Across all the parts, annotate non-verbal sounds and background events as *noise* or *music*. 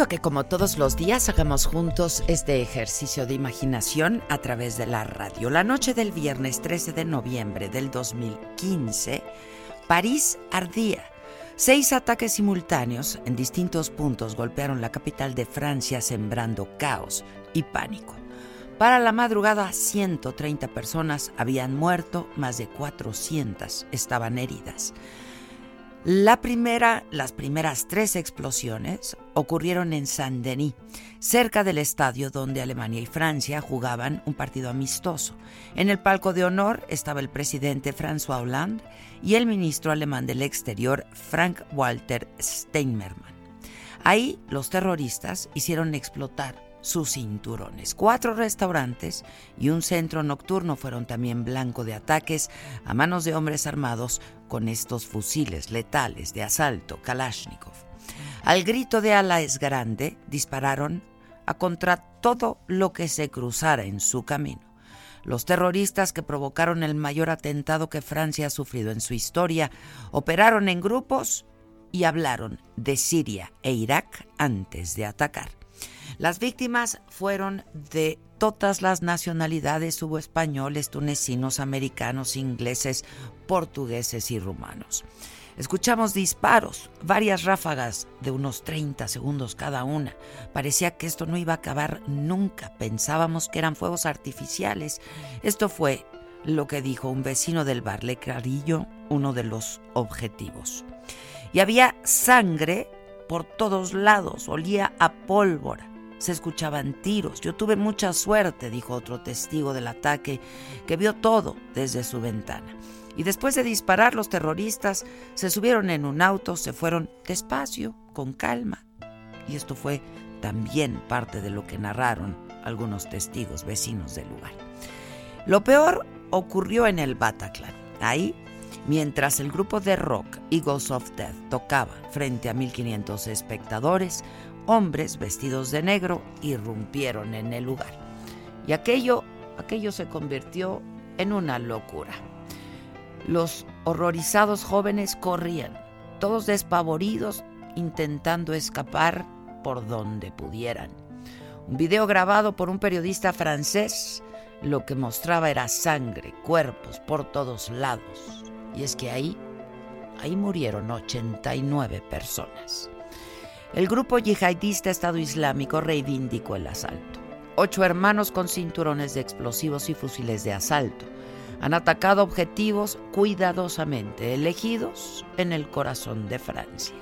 Invito que como todos los días hagamos juntos este ejercicio de imaginación a través de la radio. La noche del viernes 13 de noviembre del 2015, París ardía. Seis ataques simultáneos en distintos puntos golpearon la capital de Francia sembrando caos y pánico. Para la madrugada, 130 personas habían muerto, más de 400 estaban heridas. La primera, las primeras tres explosiones ocurrieron en Saint-Denis, cerca del estadio donde Alemania y Francia jugaban un partido amistoso. En el palco de honor estaba el presidente François Hollande y el ministro alemán del Exterior Frank-Walter Steinmeier. Ahí los terroristas hicieron explotar sus cinturones. Cuatro restaurantes y un centro nocturno fueron también blanco de ataques a manos de hombres armados con estos fusiles letales de asalto Kalashnikov. Al grito de ala es grande, dispararon a contra todo lo que se cruzara en su camino. Los terroristas que provocaron el mayor atentado que Francia ha sufrido en su historia operaron en grupos y hablaron de Siria e Irak antes de atacar. Las víctimas fueron de todas las nacionalidades, hubo españoles, tunecinos, americanos, ingleses, portugueses y rumanos. Escuchamos disparos, varias ráfagas de unos 30 segundos cada una. Parecía que esto no iba a acabar nunca. Pensábamos que eran fuegos artificiales. Esto fue lo que dijo un vecino del bar Le uno de los objetivos. Y había sangre por todos lados, olía a pólvora se escuchaban tiros. Yo tuve mucha suerte, dijo otro testigo del ataque, que vio todo desde su ventana. Y después de disparar, los terroristas se subieron en un auto, se fueron despacio, con calma. Y esto fue también parte de lo que narraron algunos testigos vecinos del lugar. Lo peor ocurrió en el Bataclan. Ahí, mientras el grupo de rock Eagles of Death tocaba frente a 1500 espectadores, hombres vestidos de negro irrumpieron en el lugar. Y aquello, aquello se convirtió en una locura. Los horrorizados jóvenes corrían, todos despavoridos, intentando escapar por donde pudieran. Un video grabado por un periodista francés lo que mostraba era sangre, cuerpos por todos lados. Y es que ahí, ahí murieron 89 personas. El grupo yihadista Estado Islámico reivindicó el asalto. Ocho hermanos con cinturones de explosivos y fusiles de asalto han atacado objetivos cuidadosamente elegidos en el corazón de Francia.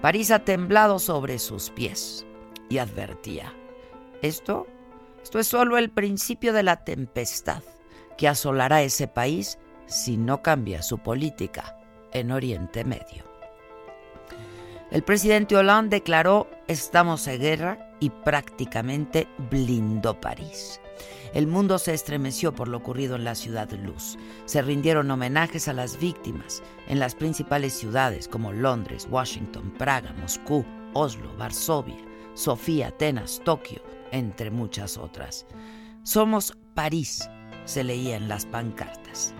París ha temblado sobre sus pies y advertía, esto, esto es solo el principio de la tempestad que asolará ese país si no cambia su política en Oriente Medio. El presidente Hollande declaró estamos en guerra y prácticamente blindó París. El mundo se estremeció por lo ocurrido en la ciudad Luz. Se rindieron homenajes a las víctimas en las principales ciudades como Londres, Washington, Praga, Moscú, Oslo, Varsovia, Sofía, Atenas, Tokio, entre muchas otras. Somos París, se leía en las pancartas.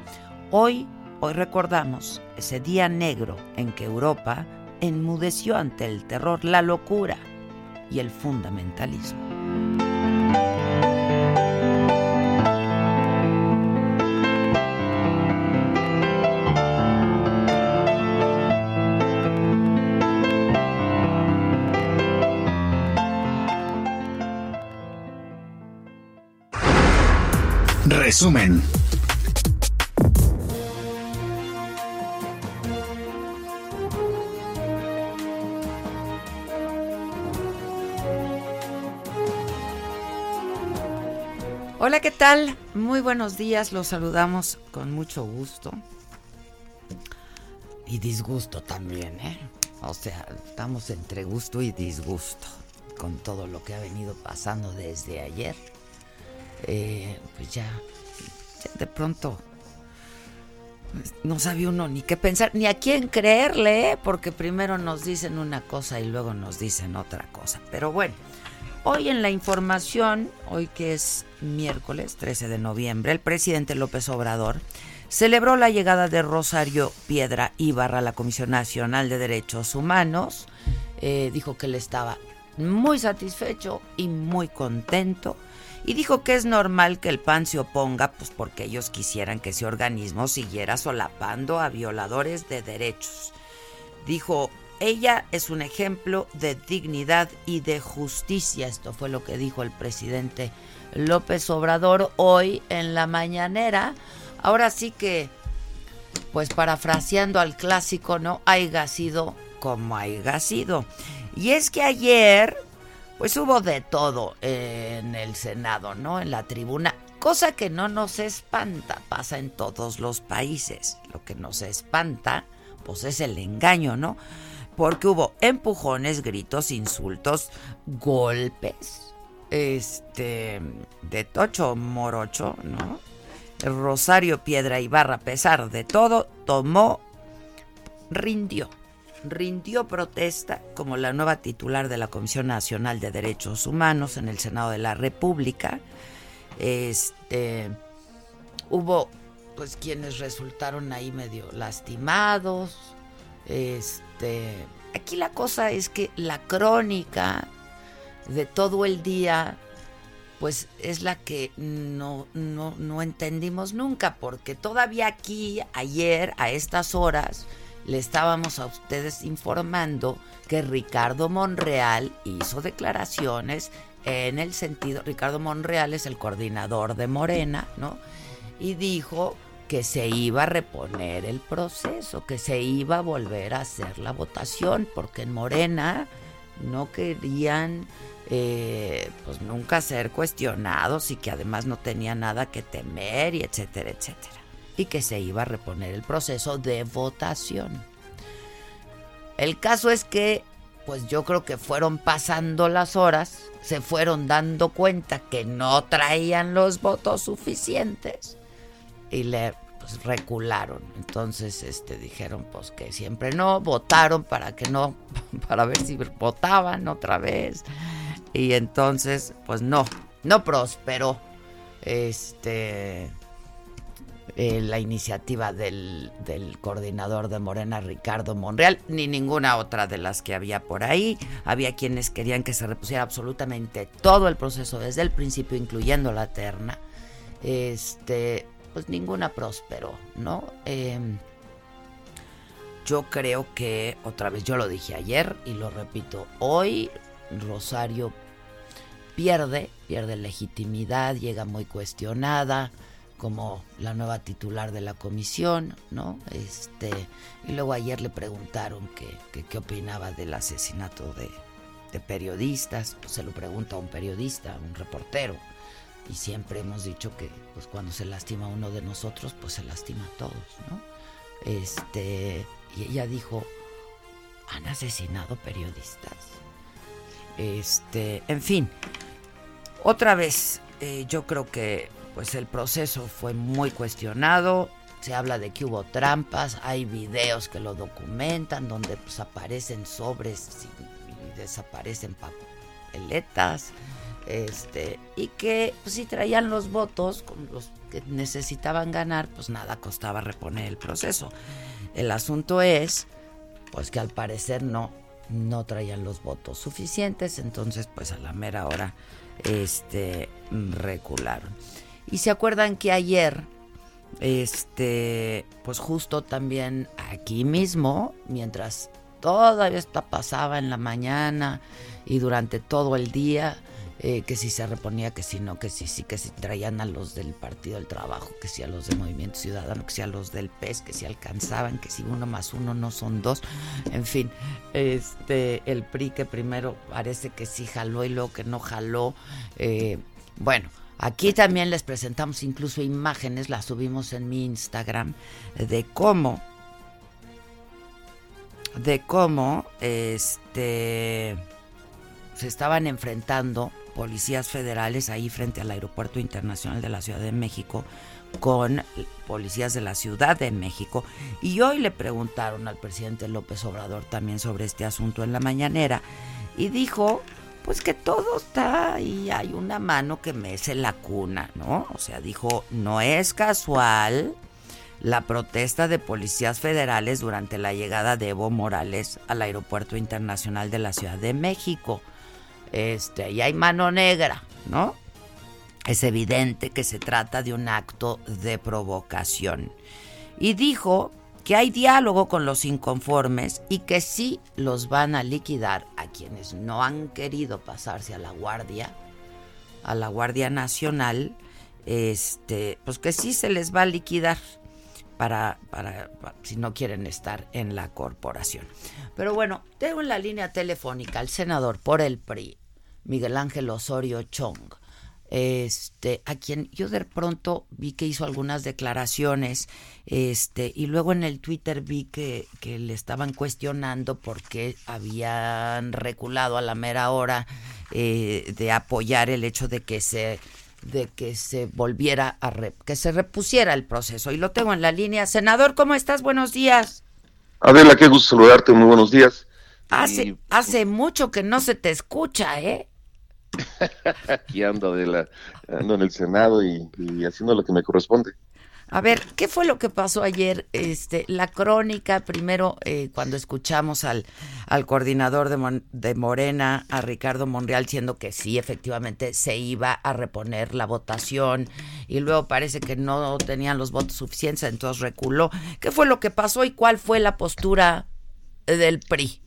Hoy, hoy recordamos ese día negro en que Europa enmudeció ante el terror, la locura y el fundamentalismo. Resumen. Hola, ¿qué tal? Muy buenos días, los saludamos con mucho gusto. Y disgusto también, ¿eh? O sea, estamos entre gusto y disgusto con todo lo que ha venido pasando desde ayer. Eh, pues ya, de pronto no sabía uno ni qué pensar, ni a quién creerle, ¿eh? porque primero nos dicen una cosa y luego nos dicen otra cosa. Pero bueno, hoy en la información, hoy que es miércoles 13 de noviembre, el presidente López Obrador celebró la llegada de Rosario Piedra Ibarra a la Comisión Nacional de Derechos Humanos. Eh, dijo que él estaba muy satisfecho y muy contento y dijo que es normal que el PAN se oponga, pues porque ellos quisieran que ese organismo siguiera solapando a violadores de derechos. Dijo, ella es un ejemplo de dignidad y de justicia. Esto fue lo que dijo el presidente López Obrador hoy en la mañanera. Ahora sí que, pues parafraseando al clásico, no haya sido como haya sido. Y es que ayer, pues hubo de todo en el Senado, ¿no? En la tribuna. Cosa que no nos espanta, pasa en todos los países. Lo que nos espanta, pues es el engaño, ¿no? Porque hubo empujones, gritos, insultos, golpes, este, de tocho morocho, ¿no? Rosario Piedra Ibarra, a pesar de todo, tomó, rindió rindió protesta como la nueva titular de la Comisión Nacional de Derechos Humanos en el Senado de la República. Este hubo pues quienes resultaron ahí medio lastimados. Este, aquí la cosa es que la crónica de todo el día pues es la que no, no, no entendimos nunca, porque todavía aquí, ayer, a estas horas, le estábamos a ustedes informando que Ricardo Monreal hizo declaraciones en el sentido, Ricardo Monreal es el coordinador de Morena, ¿no? Y dijo que se iba a reponer el proceso, que se iba a volver a hacer la votación, porque en Morena no querían eh, pues nunca ser cuestionados y que además no tenía nada que temer y etcétera, etcétera y que se iba a reponer el proceso de votación. El caso es que, pues yo creo que fueron pasando las horas, se fueron dando cuenta que no traían los votos suficientes y le pues, recularon. Entonces, este, dijeron pues que siempre no, votaron para que no, *laughs* para ver si votaban otra vez. Y entonces, pues no, no prosperó. Este, eh, la iniciativa del, coordinador de Morena, Ricardo Monreal, ni ninguna otra de las que había por ahí. Había quienes querían que se repusiera absolutamente todo el proceso desde el principio, incluyendo la terna. Este, pues ninguna prosperó, ¿no? Em, yo creo que, otra vez, yo lo dije ayer y lo repito hoy, Rosario pierde, pierde legitimidad, llega muy cuestionada como la nueva titular de la comisión, ¿no? Este, y luego ayer le preguntaron qué que, opinaba del asesinato de, de periodistas, pues se lo pregunta a un periodista, a un reportero, y siempre hemos dicho que pues cuando se lastima uno de nosotros, pues se lastima a todos, ¿no? Este, y ella dijo, ¿han asesinado periodistas? Este, en fin, otra vez, eh, yo creo que pues el proceso fue muy cuestionado. Se habla de que hubo trampas, hay videos que lo documentan donde pues aparecen sobres y, desaparecen papeletas. Este, y que pues, si traían los votos los que necesitaban ganar, pues nada costaba reponer el proceso. El asunto es pues que al parecer no no traían los votos suficientes, entonces pues a la mera hora este recularon. Y se acuerdan que ayer, este, pues justo también aquí mismo, mientras todavía está pasaba en la mañana y durante todo el día, eh, que si se reponía, que si no, que si sí, que si traían a los del Partido del Trabajo, que si a los de Movimiento Ciudadano, que si a los del PES, que si alcanzaban, que si uno más uno no son dos, en fin, este, el PRI que primero parece que sí jaló y luego que no jaló, eh, bueno, Aquí también les presentamos incluso imágenes, las subimos en mi Instagram, de cómo, de cómo, este, se estaban enfrentando policías federales ahí frente al Aeropuerto Internacional de la Ciudad de México con policías de la Ciudad de México. Y hoy le preguntaron al presidente López Obrador también sobre este asunto en la mañanera y dijo pues que todo está y hay una mano que mece la cuna, ¿no? O sea, dijo, no es casual la protesta de policías federales durante la llegada de Evo Morales al Aeropuerto Internacional de la Ciudad de México. Este, y hay mano negra, ¿no? Es evidente que se trata de un acto de provocación. Y dijo que hay diálogo con los inconformes y que sí los van a liquidar a quienes no han querido pasarse a la Guardia, a la Guardia Nacional, este, pues que sí se les va a liquidar para, para, si no quieren estar en la corporación. Pero bueno, tengo en la línea telefónica al senador por el PRI, Miguel Ángel Osorio Chong este, a quien yo de pronto vi que hizo algunas declaraciones, este, y luego en el Twitter vi que, que le estaban cuestionando por qué habían reculado a la mera hora eh, de apoyar el hecho de que se de que se volviera a que se repusiera el proceso. Y lo tengo en la línea. Senador cómo estás buenos días. Adela qué gusto saludarte. Muy buenos días. Hace hace mucho que no se te escucha eh *laughs* Aquí ando, de la, ando en el Senado y, haciendo lo que me corresponde. A ver, ¿qué fue lo que pasó ayer? Este, la crónica, primero, eh, cuando escuchamos al, al coordinador de, de, Morena, a Ricardo Monreal, diciendo que sí, efectivamente, se iba a reponer la votación, y luego parece que no tenían los votos suficientes, entonces reculó. ¿Qué fue lo que pasó y cuál fue la postura del PRI?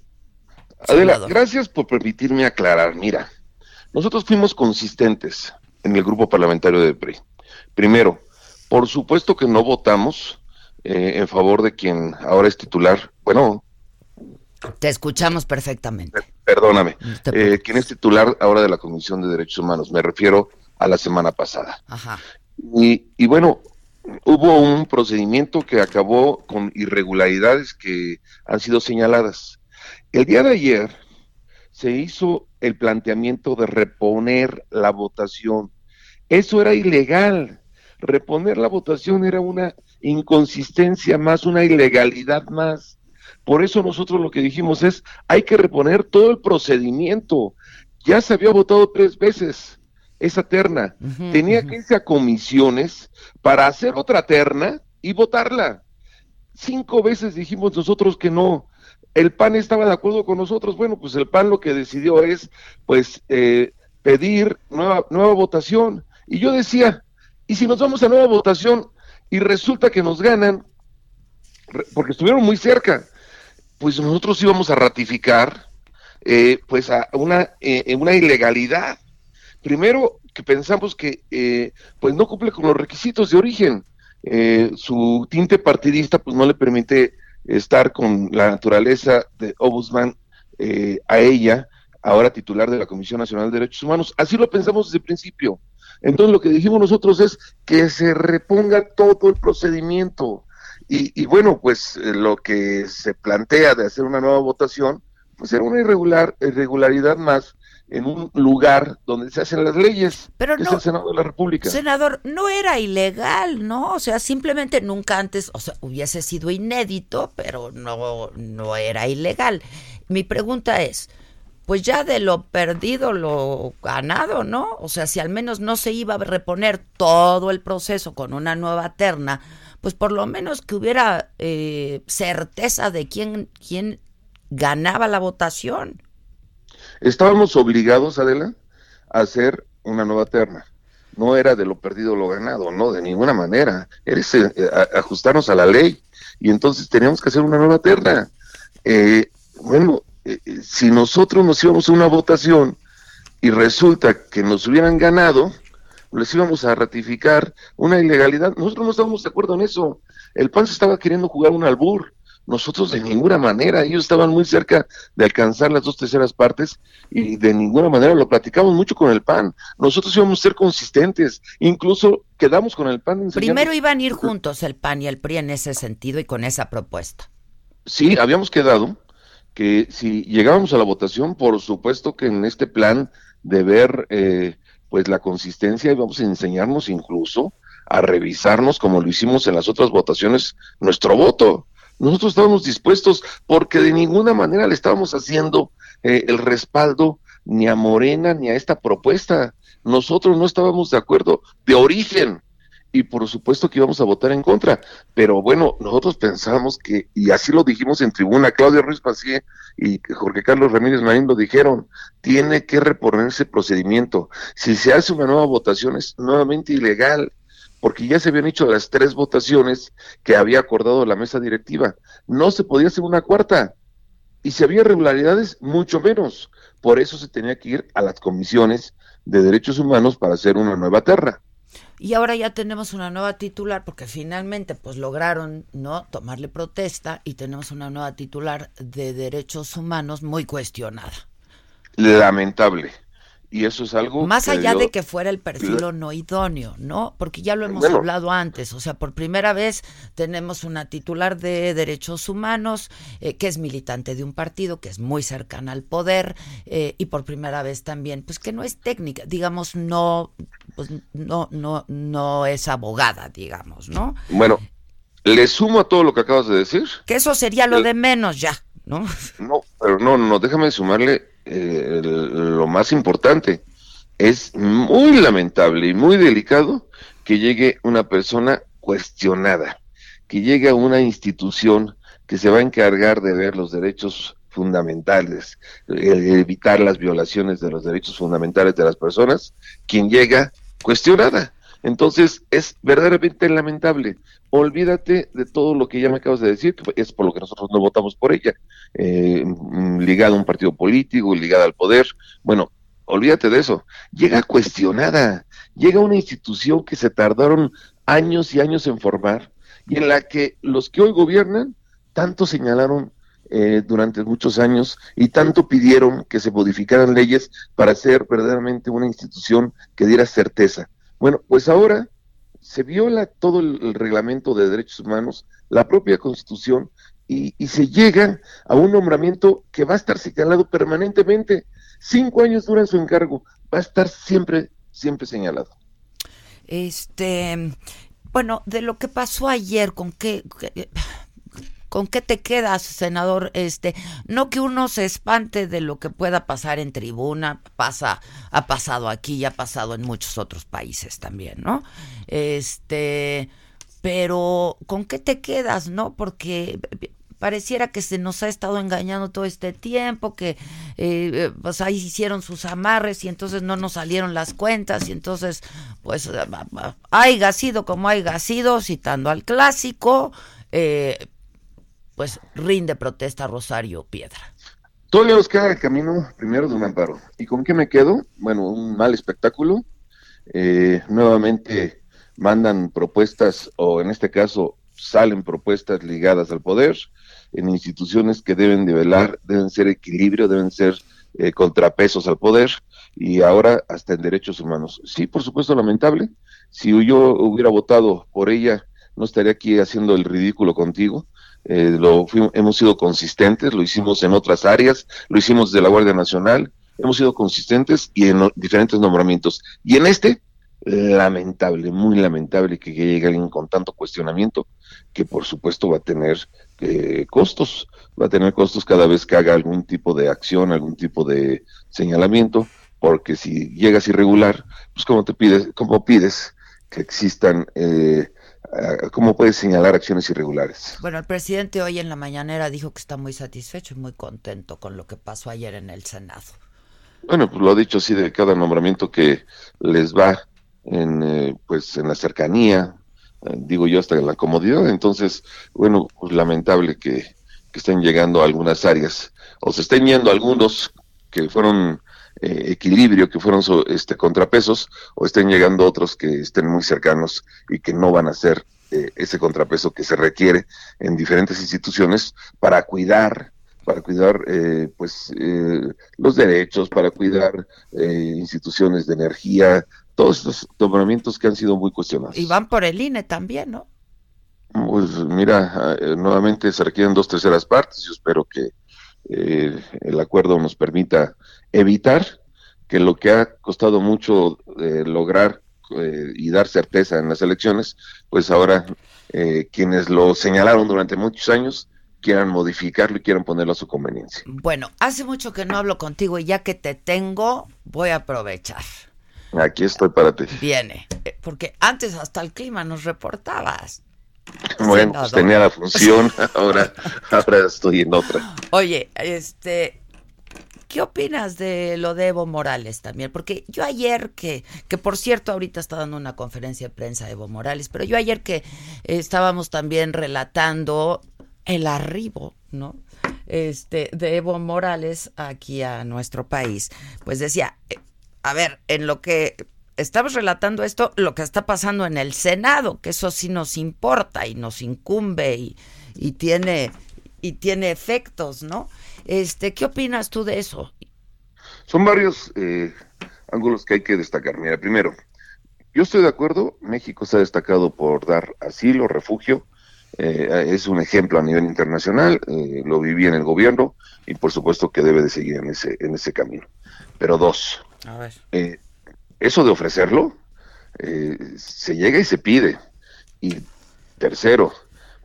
Adela, gracias por permitirme aclarar. Mira, nosotros fuimos consistentes en el grupo parlamentario de PRI. Primero, por supuesto que no votamos eh, en favor de quien ahora es titular. Bueno. Te escuchamos perfectamente. Perdóname. Eh, quien es titular ahora de la Comisión de Derechos Humanos. Me refiero a la semana pasada. Ajá. Y, y bueno, hubo un procedimiento que acabó con irregularidades que han sido señaladas. El día de ayer se hizo el planteamiento de reponer la votación. Eso era ilegal. Reponer la votación era una inconsistencia más, una ilegalidad más. Por eso nosotros lo que dijimos es, hay que reponer todo el procedimiento. Ya se había votado tres veces esa terna. Tenía que irse a comisiones para hacer otra terna y votarla. Cinco veces dijimos nosotros que no el PAN estaba de acuerdo con nosotros. Bueno, pues el PAN lo que decidió es, pues, eh, pedir nueva, nueva votación. Y yo decía, ¿y si nos vamos a nueva votación y resulta que nos ganan, porque estuvieron muy cerca, pues nosotros íbamos a ratificar, eh, pues, a una, eh, una ilegalidad. Primero, que pensamos que eh, pues no cumple con los requisitos de origen. Eh, su tinte partidista pues no le permite estar con la naturaleza de Obusman eh, a ella, ahora titular de la Comisión Nacional de Derechos Humanos. Así lo pensamos desde el principio. Entonces lo que dijimos nosotros es que se reponga todo el procedimiento. Y, y bueno, pues lo que se plantea de hacer una nueva votación, pues era una irregular, irregularidad más en un lugar donde se hacen las leyes, Pero que no, es el Senado de la República. Senador, no era ilegal, ¿no? O sea, simplemente nunca antes, o sea, hubiese sido inédito, pero no, no era ilegal. Mi pregunta es, pues ya de lo perdido, lo ganado, ¿no? O sea, si al menos no se iba a reponer todo el proceso con una nueva terna, pues por lo menos que hubiera eh, certeza de quién, quién ganaba la votación. Estábamos obligados, Adela, a hacer una nueva terna. No era de lo perdido lo ganado, no, de ninguna manera. Era eh, ajustarnos a la ley. Y entonces teníamos que hacer una nueva terna. Eh, bueno, eh, eh, si nosotros nos íbamos a una votación y resulta que nos hubieran ganado, les íbamos a ratificar una ilegalidad. Nosotros no estábamos de acuerdo en eso. El PAN se estaba queriendo jugar un albur. Nosotros de ninguna manera, ellos estaban muy cerca de alcanzar las dos terceras partes y de ninguna manera lo platicamos mucho con el PAN. Nosotros íbamos a ser consistentes, incluso quedamos con el PAN. enseñando- Primero iban a ir juntos el PAN y el PRI en ese sentido y con esa propuesta. Sí, habíamos quedado que si llegábamos a la votación, por supuesto que en este plan de ver eh, pues la consistencia íbamos a enseñarnos incluso a revisarnos como lo hicimos en las otras votaciones nuestro voto. Nosotros estábamos dispuestos porque de ninguna manera le estábamos haciendo eh, el respaldo ni a Morena ni a esta propuesta. Nosotros no estábamos de acuerdo de origen y por supuesto que íbamos a votar en contra. Pero bueno, nosotros pensamos que, y así lo dijimos en tribuna, Claudia Ruiz Pacié y Jorge Carlos Ramírez Marín lo dijeron, tiene que reponerse el procedimiento. Si se hace una nueva votación es nuevamente ilegal, porque ya se habían hecho las tres votaciones que había acordado la mesa directiva. No se podía hacer una cuarta. Y si había irregularidades, mucho menos. Por eso se tenía que ir a las comisiones de derechos humanos para hacer una nueva terra. Y ahora ya tenemos una nueva titular porque finalmente pues lograron no tomarle protesta y tenemos una nueva titular de derechos humanos muy cuestionada. Lamentable. Y eso es algo... Más allá yo- de que fuera el perfil o no idóneo, ¿no? Porque ya lo hemos Bueno. hablado antes, o sea, por primera vez tenemos una titular de derechos humanos eh, que es militante de un partido, que es muy cercana al poder, eh, y por primera vez también, pues que no es técnica, digamos, no, pues no, no, no es abogada, digamos, ¿no? Bueno, le sumo a todo lo que acabas de decir. Que eso sería lo El- de menos ya, ¿no? No, pero no, no, déjame sumarle eh, el- lo más importante. Es muy lamentable y muy delicado que llegue una persona cuestionada, que llegue a una institución que se va a encargar de ver los derechos fundamentales, eh, evitar las violaciones de los derechos fundamentales de las personas, quien llega cuestionada. Entonces es verdaderamente lamentable. Olvídate de todo lo que ya me acabas de decir, que es por lo que nosotros no votamos por ella, eh, mm, ligada a un partido político, ligada al poder. Bueno, olvídate de eso. Llega cuestionada, llega una institución que se tardaron años y años en formar y en la que los que hoy gobiernan tanto señalaron eh, durante muchos años y tanto pidieron que se modificaran leyes para ser verdaderamente una institución que diera certeza. Bueno, pues ahora se viola todo el, reglamento de derechos humanos, la propia constitución, y, se llega a un nombramiento que va a estar señalado permanentemente. Cinco años dura su encargo, va a estar siempre, siempre señalado. Este, bueno, de lo que pasó ayer, ¿con qué- con qué te quedas, senador? Este, no que uno se espante de lo que pueda pasar en tribuna, pasa, ha pasado aquí y ha pasado en muchos otros países también, ¿no? Este, pero ¿con qué te quedas, no? Porque pareciera que se nos ha estado engañando todo este tiempo, que eh, eh, pues ahí hicieron sus amarres y entonces no nos salieron las cuentas y entonces pues haya sido como haya sido, citando al clásico, eh, pues rinde protesta Rosario Piedra. Todavía nos queda el camino primero de un amparo. ¿Y con qué me quedo? Bueno, un mal espectáculo eh, nuevamente mandan propuestas o en este caso salen propuestas ligadas al poder en instituciones que deben de velar, deben ser equilibrio, deben ser eh, contrapesos al poder y ahora hasta en derechos humanos. Sí, por supuesto, lamentable. Si yo hubiera votado por ella, no estaría aquí haciendo el ridículo contigo. Eh, lo hemos sido consistentes, lo hicimos en otras áreas, lo hicimos de la Guardia Nacional, hemos sido consistentes y en diferentes nombramientos. Y en este, lamentable, muy lamentable que llegue alguien con tanto cuestionamiento, que por supuesto va a tener eh, costos, va a tener costos cada vez que haga algún tipo de acción, algún tipo de señalamiento, porque si llegas irregular, pues como te pides, como pides que existan, eh, ¿cómo puedes señalar acciones irregulares? Bueno, el presidente hoy en la mañanera dijo que está muy satisfecho y muy contento con lo que pasó ayer en el Senado. Bueno, pues lo ha dicho así de cada nombramiento que les va en, eh, pues en la cercanía, eh, digo yo hasta en la comodidad. Entonces, bueno, pues lamentable que, estén llegando a algunas áreas o se estén yendo algunos que fueron eh, equilibrio, que fueron este contrapesos, o estén llegando otros que estén muy cercanos y que no van a ser ese contrapeso que se requiere en diferentes instituciones para cuidar para cuidar eh, pues eh, los derechos, para cuidar eh, instituciones de energía, todos estos nombramientos que han sido muy cuestionados. Y van por el INE también, ¿no? Pues mira, nuevamente se requieren dos terceras partes. Yo espero que el acuerdo nos permita evitar que lo que ha costado mucho lograr y dar certeza en las elecciones, pues ahora quienes lo señalaron durante muchos años quieran modificarlo y quieran ponerlo a su conveniencia. Bueno, hace mucho que no hablo contigo y ya que te tengo, voy a aprovechar. Aquí estoy para ti. Viene, eh, porque antes hasta el clima nos reportabas. Bueno, pues tenía la función, *laughs* ahora, ahora estoy en otra. Oye, este, ¿qué opinas de lo de Evo Morales también? Porque yo ayer que, que por cierto ahorita está dando una conferencia de prensa Evo Morales, pero yo ayer que estábamos también relatando el arribo, ¿no? Este, de Evo Morales aquí a nuestro país, pues decía, eh, a ver, en lo que estamos relatando esto, lo que está pasando en el Senado, que eso sí nos importa y nos incumbe y, y tiene y tiene efectos, ¿no? Este, ¿qué opinas tú de eso? Son varios eh, ángulos que hay que destacar. Mira, primero, yo estoy de acuerdo, México se ha destacado por dar asilo, refugio eh, es un ejemplo a nivel internacional, eh, lo viví en el gobierno y por supuesto que debe de seguir en ese, en ese camino. Pero dos, eh, eso de ofrecerlo, se llega y se pide. Y tercero,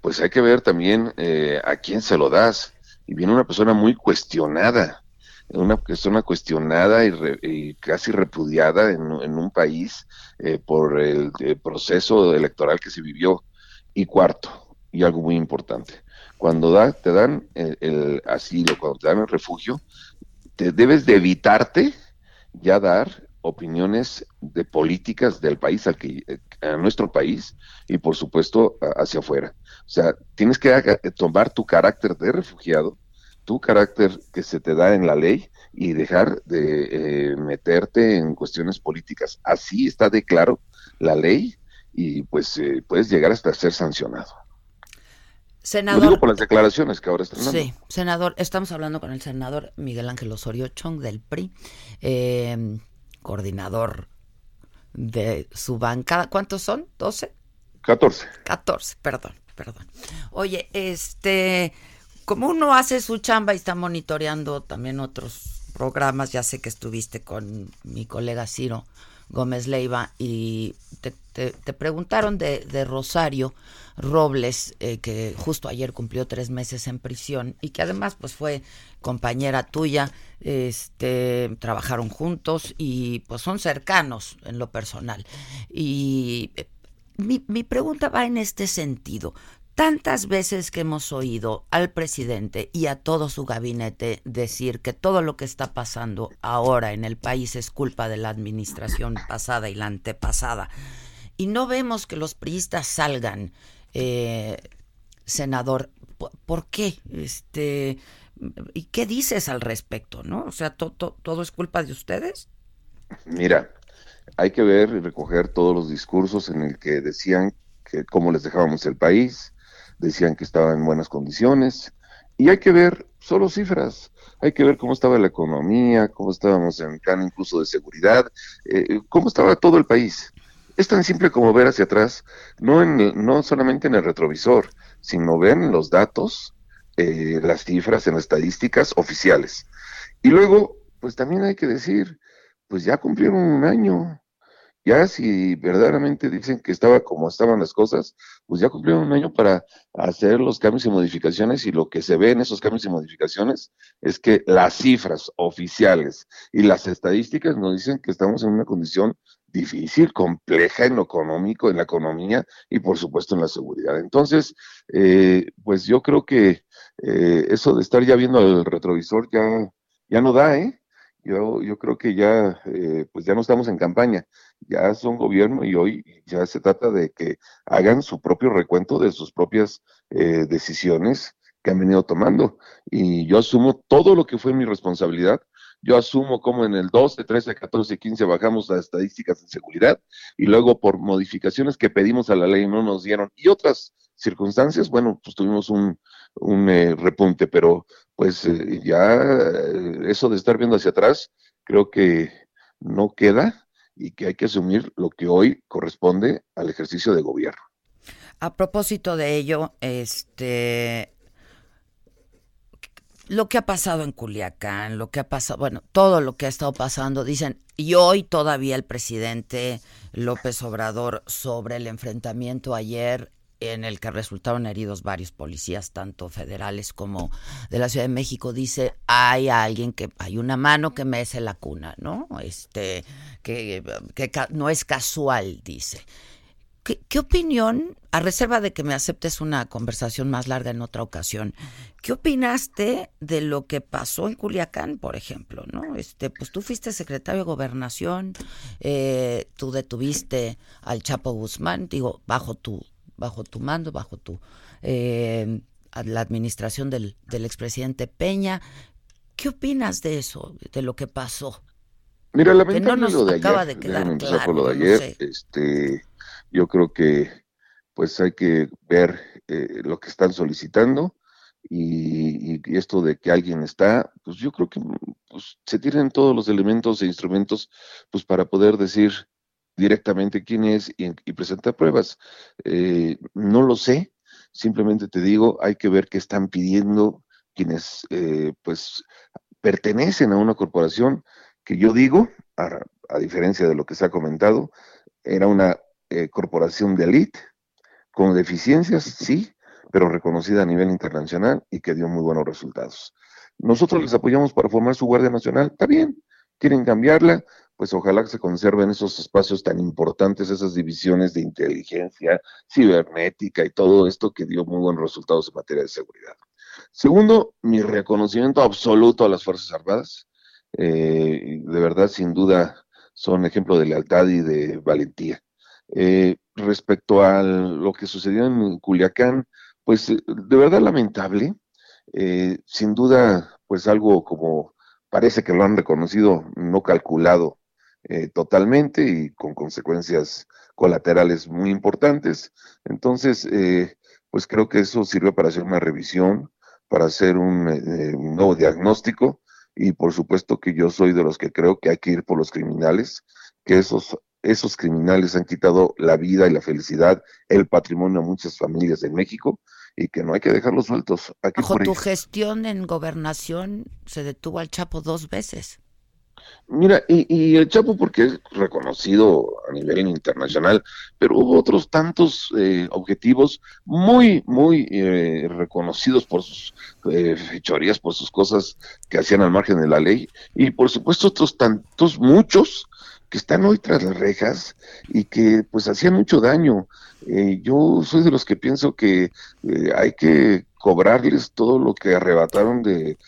pues hay que ver también a quién se lo das. Y viene una persona muy cuestionada, una persona cuestionada y, casi repudiada en, un país por el, proceso electoral que se vivió. Y cuarto, y algo muy importante. Cuando da, te dan el, asilo, cuando te dan el refugio, te debes de evitarte ya dar opiniones de políticas del país al que a nuestro país y por supuesto hacia afuera. O sea, tienes que tomar tu carácter de refugiado, tu carácter que se te da en la ley y dejar de eh, meterte en cuestiones políticas. Así está de claro la ley y pues eh, puedes llegar hasta ser sancionado. Senador. Lo digo por las declaraciones que ahora están dando. Sí, senador, estamos hablando con el senador Miguel Ángel Osorio Chong del PRI, em, coordinador de su bancada. ¿Cuántos son? ¿12? 14. 14, perdón, perdón. Oye, este, como uno hace su chamba y está monitoreando también otros programas, ya sé que estuviste con mi colega Ciro Gómez Leiva y te, preguntaron de, Rosario Robles, eh, que justo ayer cumplió tres meses en prisión y que además pues fue compañera tuya, este, trabajaron juntos y pues son cercanos en lo personal. Y eh, mi, mi pregunta va en este sentido. Tantas veces que hemos oído al presidente y a todo su gabinete decir que todo lo que está pasando ahora en el país es culpa de la administración pasada y la antepasada. Y no vemos que los priistas salgan eh, senador, ¿por qué? Este, ¿Y qué dices al respecto? ¿no? O sea, ¿todo es culpa de ustedes? Mira, hay que ver y recoger todos los discursos en el que decían que cómo les dejábamos el país, decían que estaba en buenas condiciones, y hay que ver solo cifras, hay que ver cómo estaba la economía, cómo estábamos en plan incluso de seguridad, eh, cómo estaba todo el país. Es tan simple como ver hacia atrás, no, en, no solamente en el retrovisor, sino ver los datos, eh, las cifras, en las estadísticas oficiales. Y luego, pues también hay que decir, pues ya cumplieron un año, ya si verdaderamente dicen que estaba como estaban las cosas, pues ya cumplieron un año para hacer los cambios y modificaciones y lo que se ve en esos cambios y modificaciones es que las cifras oficiales y las estadísticas nos dicen que estamos en una condición difícil, compleja en lo económico, en la economía y por supuesto en la seguridad. Entonces, eh, pues yo creo que eh, eso de estar ya viendo el retrovisor ya, ya no da, ¿eh? Yo, yo creo que ya, eh, pues ya no estamos en campaña, ya son gobierno y hoy ya se trata de que hagan su propio recuento de sus propias eh, decisiones que han venido tomando. Y yo asumo todo lo que fue mi responsabilidad. Yo asumo como en el 12, 13, 14, 15 bajamos las estadísticas de seguridad y luego por modificaciones que pedimos a la ley no nos dieron y otras circunstancias, bueno, pues tuvimos un, un eh, repunte, pero pues eh, ya eh, eso de estar viendo hacia atrás, creo que no queda y que hay que asumir lo que hoy corresponde al ejercicio de gobierno. A propósito de ello, este lo que ha pasado en Culiacán, lo que ha pasado, bueno, todo lo que ha estado pasando, dicen, y hoy todavía el presidente López Obrador sobre el enfrentamiento ayer en el que resultaron heridos varios policías, tanto federales como de la Ciudad de México, dice, hay alguien que, hay una mano que mece la cuna, ¿no? Este, que, que no es casual, dice. ¿Qué, ¿Qué, opinión, a reserva de que me aceptes una conversación más larga en otra ocasión, qué opinaste de lo que pasó en Culiacán, por ejemplo, ¿no? Este, pues tú fuiste secretario de gobernación, eh, tú detuviste al Chapo Guzmán, digo, bajo tu bajo tu mando, bajo tu eh, la administración del, del expresidente Peña. ¿Qué opinas de eso, de lo que pasó? Mira, lamentable no lo de acaba ayer, de quedar claro, lo de ayer, este, yo creo que pues hay que ver eh, lo que están solicitando y, y, esto de que alguien está, pues yo creo que pues, se tienen todos los elementos e instrumentos pues para poder decir directamente quién es y, presentar pruebas. Eh, no lo sé, simplemente te digo, hay que ver qué están pidiendo quienes eh, pues pertenecen a una corporación que yo digo, a, diferencia de lo que se ha comentado, era una eh, corporación de élite, con deficiencias, sí, pero reconocida a nivel internacional y que dio muy buenos resultados. Nosotros les apoyamos para formar su Guardia Nacional, está bien, quieren cambiarla, pues ojalá que se conserven esos espacios tan importantes, esas divisiones de inteligencia cibernética y todo esto que dio muy buenos resultados en materia de seguridad. Segundo, mi reconocimiento absoluto a las Fuerzas Armadas. Eh, de verdad, sin duda, son ejemplo de lealtad y de valentía. Eh, respecto a lo que sucedió en Culiacán, pues de verdad lamentable. Eh, sin duda, pues algo como parece que lo han reconocido, no calculado eh, totalmente y con consecuencias colaterales muy importantes. Entonces, eh, pues creo que eso sirve para hacer una revisión, para hacer un, eh, un, nuevo diagnóstico y por supuesto que yo soy de los que creo que hay que ir por los criminales, que esos, esos criminales han quitado la vida y la felicidad, el patrimonio a muchas familias en México y que no hay que dejarlos sueltos. Bajo tu gestión en gobernación se detuvo al Chapo dos veces. Mira, y, el Chapo porque es reconocido a nivel internacional, pero hubo otros tantos eh, objetivos muy, muy eh, reconocidos por sus eh, fechorías, por sus cosas que hacían al margen de la ley, y por supuesto otros tantos, muchos, que están hoy tras las rejas y que pues hacían mucho daño. yo soy de los que pienso que hay que cobrarles todo lo que arrebataron de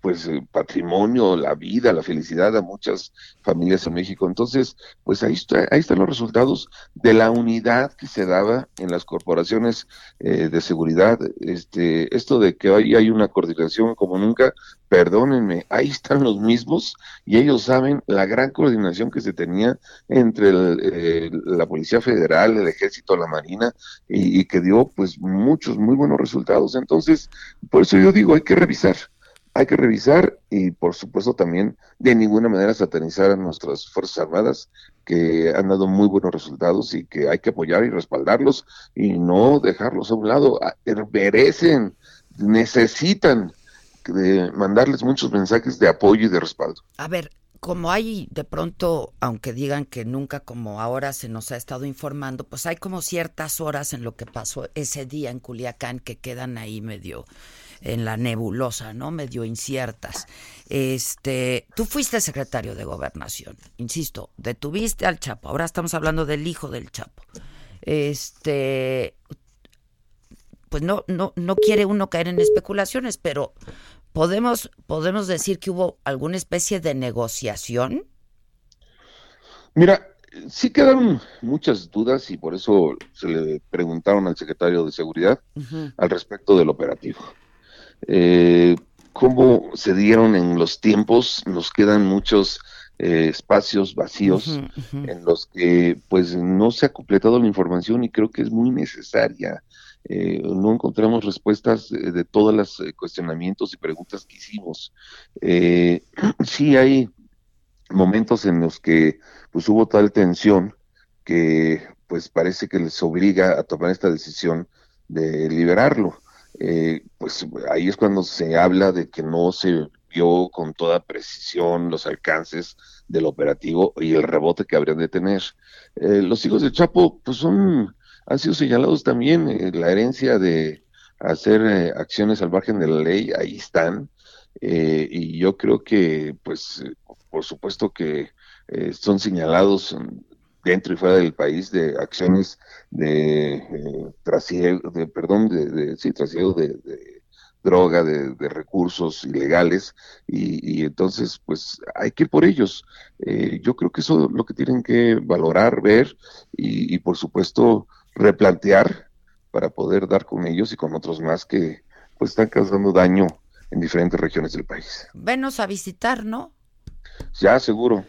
pues patrimonio, la vida, la felicidad a muchas familias en México. Entonces, pues ahí está, ahí están los resultados de la unidad que se daba en las corporaciones eh, de seguridad. Este, esto de que hoy hay una coordinación como nunca, perdónenme, ahí están los mismos y ellos saben la gran coordinación que se tenía entre eh, la Policía Federal, el Ejército, la Marina y, y que dio pues muchos muy buenos resultados. Entonces, por eso yo digo, hay que revisar hay que revisar y por supuesto también de ninguna manera satanizar a nuestras Fuerzas Armadas que han dado muy buenos resultados y que hay que apoyar y respaldarlos y no dejarlos a un lado. Ah, merecen, necesitan de mandarles muchos mensajes de apoyo y de respaldo. A ver, como hay de pronto, aunque digan que nunca como ahora se nos ha estado informando, pues hay como ciertas horas en lo que pasó ese día en Culiacán que quedan ahí medio en la nebulosa, ¿no? Medio inciertas. Este, tú fuiste secretario de Gobernación, insisto, detuviste al Chapo. Ahora estamos hablando del hijo del Chapo. Este, pues no, no, no quiere uno caer en especulaciones, pero podemos, podemos decir que hubo alguna especie de negociación. Mira, sí quedaron muchas dudas y por eso se le preguntaron al secretario de Seguridad al respecto del operativo eh, cómo se dieron en los tiempos, nos quedan muchos eh, espacios vacíos en los que pues no se ha completado la información y creo que es muy necesaria. Eh, no encontramos respuestas de, todos los eh, cuestionamientos y preguntas que hicimos. *clears throat* sí hay momentos en los que pues hubo tal tensión que pues parece que les obliga a tomar esta decisión de liberarlo eh, pues ahí es cuando se habla de que no se vio con toda precisión los alcances del operativo y el rebote que habrían de tener. Eh, los hijos de Chapo, pues son, han sido señalados también, eh, la herencia de hacer eh, acciones al margen de la ley, ahí están, y yo creo que, pues, por supuesto que son señalados dentro y fuera del país de acciones de eh, trasiego, de, perdón, de, de sí, trasiego de, droga, de, recursos ilegales, y, entonces, pues hay que ir por ellos. Eh, yo creo que eso es lo que tienen que valorar, ver y, por supuesto, replantear para poder dar con ellos y con otros más que pues están causando daño en diferentes regiones del país. Venos a visitar, ¿no? Ya, seguro.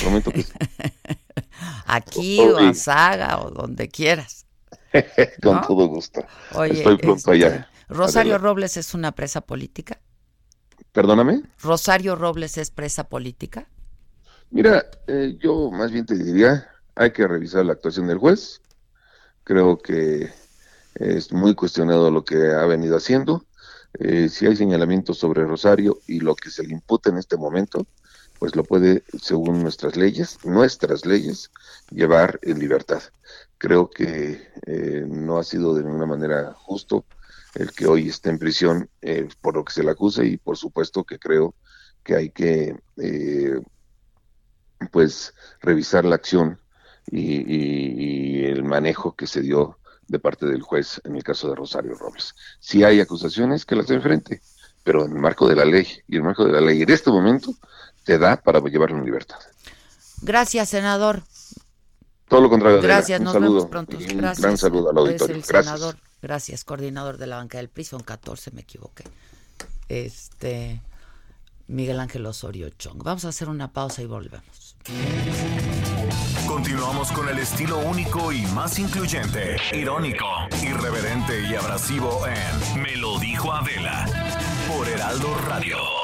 Prometo que *laughs* *laughs* Aquí o a Saga o donde quieras. *laughs* Con todo gusto. Estoy pronto allá. Este, ¿Rosario Robles es una presa política? ¿Perdóname? ¿Rosario Robles es presa política? Mira, eh, yo más bien te diría, hay que revisar la actuación del juez. Creo que es muy cuestionado lo que ha venido haciendo. Eh, si hay señalamientos sobre Rosario y lo que se le imputa en este momento, pues lo puede, según nuestras leyes, nuestras leyes, llevar en libertad. Creo que eh, no ha sido de ninguna manera justo el que hoy esté en prisión eh, por lo que se le acusa y por supuesto que creo que hay que eh, pues revisar la acción y, el manejo que se dio de parte del juez en el caso de Rosario Robles. Si hay acusaciones, que las enfrente, pero en el marco de la ley y en el marco de la ley en este momento te da para llevarlo en libertad. Gracias, senador. Todo lo contrario. Gracias, nos vemos pronto. Un gran saludo al auditorio. Gracias. Senador. Gracias, coordinador de la banca del PRI, son 14, me equivoqué. Este, Miguel Ángel Osorio Chong. Vamos a hacer una pausa y volvemos. Continuamos con el estilo único y más incluyente, irónico, irreverente y abrasivo en Me lo dijo Adela por Heraldo Radio.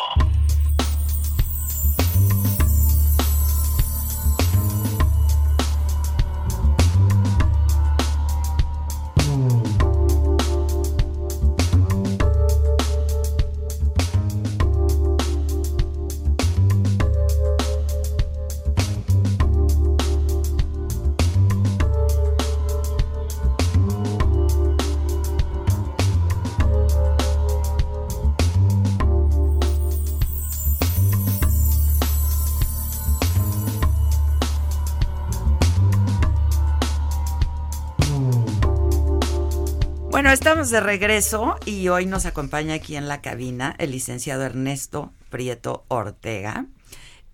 Bueno, estamos de regreso y hoy nos acompaña aquí en la cabina el licenciado Ernesto Prieto Ortega.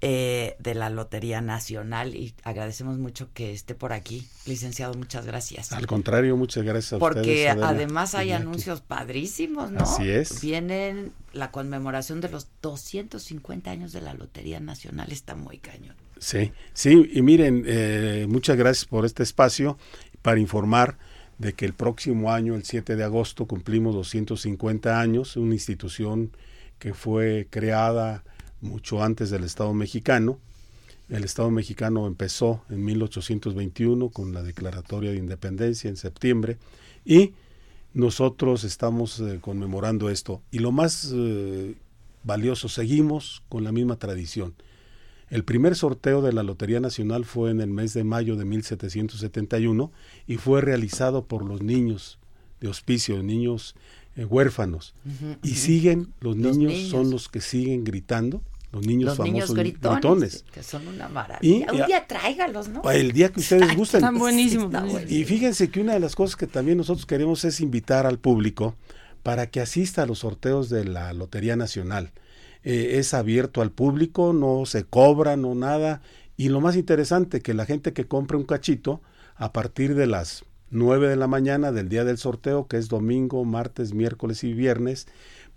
Eh, de la Lotería Nacional y agradecemos mucho que esté por aquí. Licenciado, muchas gracias. Al contrario, muchas gracias a Porque ustedes. Porque además hay anuncios padrísimos, ¿no? Así es. Vienen la conmemoración de los 250 años de la Lotería Nacional, está muy cañón. Sí, sí, y miren, eh, muchas gracias por este espacio para informar de que el próximo año, el 7 de agosto, cumplimos 250 años, una institución que fue creada mucho antes del Estado mexicano. El Estado mexicano empezó en 1821 con la Declaratoria de Independencia en septiembre y nosotros estamos eh, conmemorando esto. Y lo más eh, valioso, seguimos con la misma tradición. El primer sorteo de la Lotería Nacional fue en el mes de mayo de 1771 y fue realizado por los niños de hospicio, niños eh, huérfanos. y siguen, los, niños, son los que siguen gritando los niños famosos gritones, Que son una maravilla. Y, Un día tráigalos, ¿no? El día que ustedes gusten. Están buenísimos. y fíjense que una de las cosas que también nosotros queremos es invitar al público para que asista a los sorteos de la Lotería Nacional. Eh, es abierto al público, no se cobra, no nada. Y lo más interesante, que la gente que compre un cachito, a partir de las 9 de la mañana del día del sorteo, que es domingo, martes, miércoles y viernes,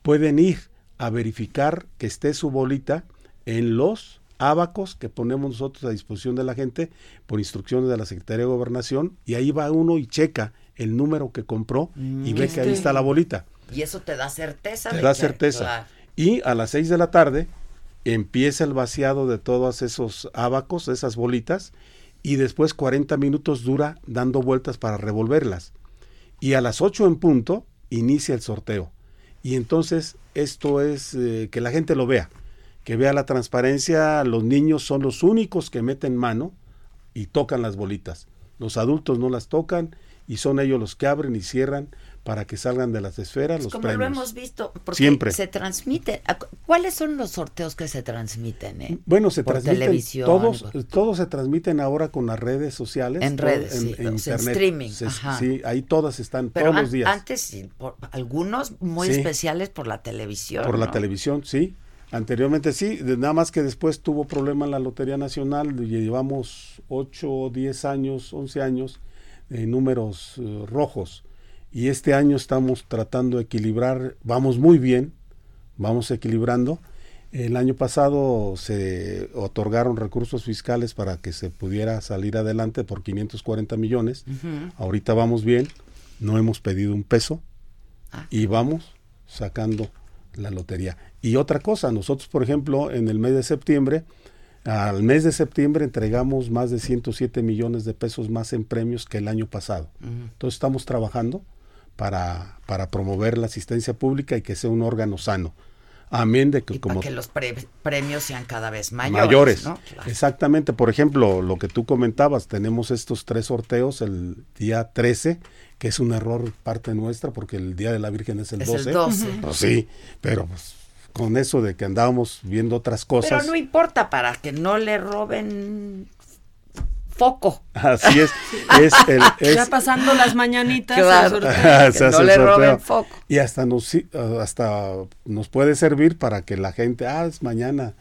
pueden ir a verificar que esté su bolita en los abacos que ponemos nosotros a disposición de la gente por instrucciones de la Secretaría de Gobernación y ahí va uno y checa el número que compró y ve que ahí está la bolita. Y eso te da certeza. Te da certeza. Y a las seis de la tarde empieza el vaciado de todos esos abacos, esas bolitas, y después 40 minutos dura dando vueltas para revolverlas. Y a las 8 en punto inicia el sorteo. Y entonces esto es eh, que la gente lo vea, que vea la transparencia, los niños son los únicos que meten mano y tocan las bolitas. Los adultos no las tocan y son ellos los que abren y cierran para que salgan de las esferas los como lo hemos visto, porque Siempre. se transmite. ¿Cuáles son los sorteos que se transmiten? Eh? Bueno, se transmiten televisión, todos, todos se transmiten ahora con las redes sociales. En redes, en, internet. streaming. sí, ahí todas están todos los días. Antes, algunos muy especiales por la televisión. Por la televisión, sí. Anteriormente sí, nada más que después tuvo problema en la Lotería Nacional, llevamos 8, 10 años, 11 años, en números eh, rojos y este año estamos tratando de equilibrar, vamos muy bien, vamos equilibrando. El año pasado se otorgaron recursos fiscales para que se pudiera salir adelante por 540 millones. Ahorita vamos bien, no hemos pedido un peso ah. y vamos sacando la lotería. Y otra cosa, nosotros por ejemplo en el mes de septiembre, al mes de septiembre entregamos más de 107 millones de pesos más en premios que el año pasado. Entonces estamos trabajando para, para promover la asistencia pública y que sea un órgano sano. Amén de que como... que los premios sean cada vez mayores. mayores. Exactamente. Por ejemplo, lo que tú comentabas, tenemos estos tres sorteos el día 13, que es un error parte nuestra porque el Día de la Virgen es el es 12. El 12. Pues sí, pero pues, con eso de que andábamos viendo otras cosas. Pero no importa para que no le roben foco. Así es. es, el, *laughs* ya pasando las mañanitas. *laughs* no le roben foco. Y hasta nos, hasta nos puede servir para que la gente, ah, es mañana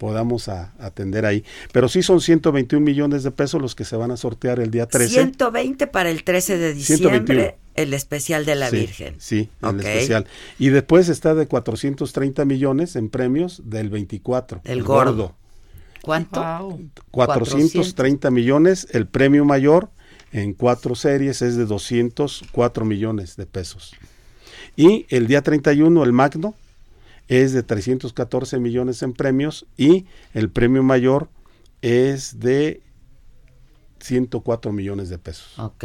podamos atender ahí. Pero sí son 121 millones de pesos los que se van a sortear el día 13. 120 para el 13 de diciembre, el especial de la Virgen. Sí, el especial. Y después está de 430 millones en premios del 24. El, gordo. ¿Cuánto? 430 millones. El premio mayor en cuatro series es de 204 millones de pesos. Y el día 31, el Magno, es de 314 millones en premios y el premio mayor es de 104 millones de pesos. Ok.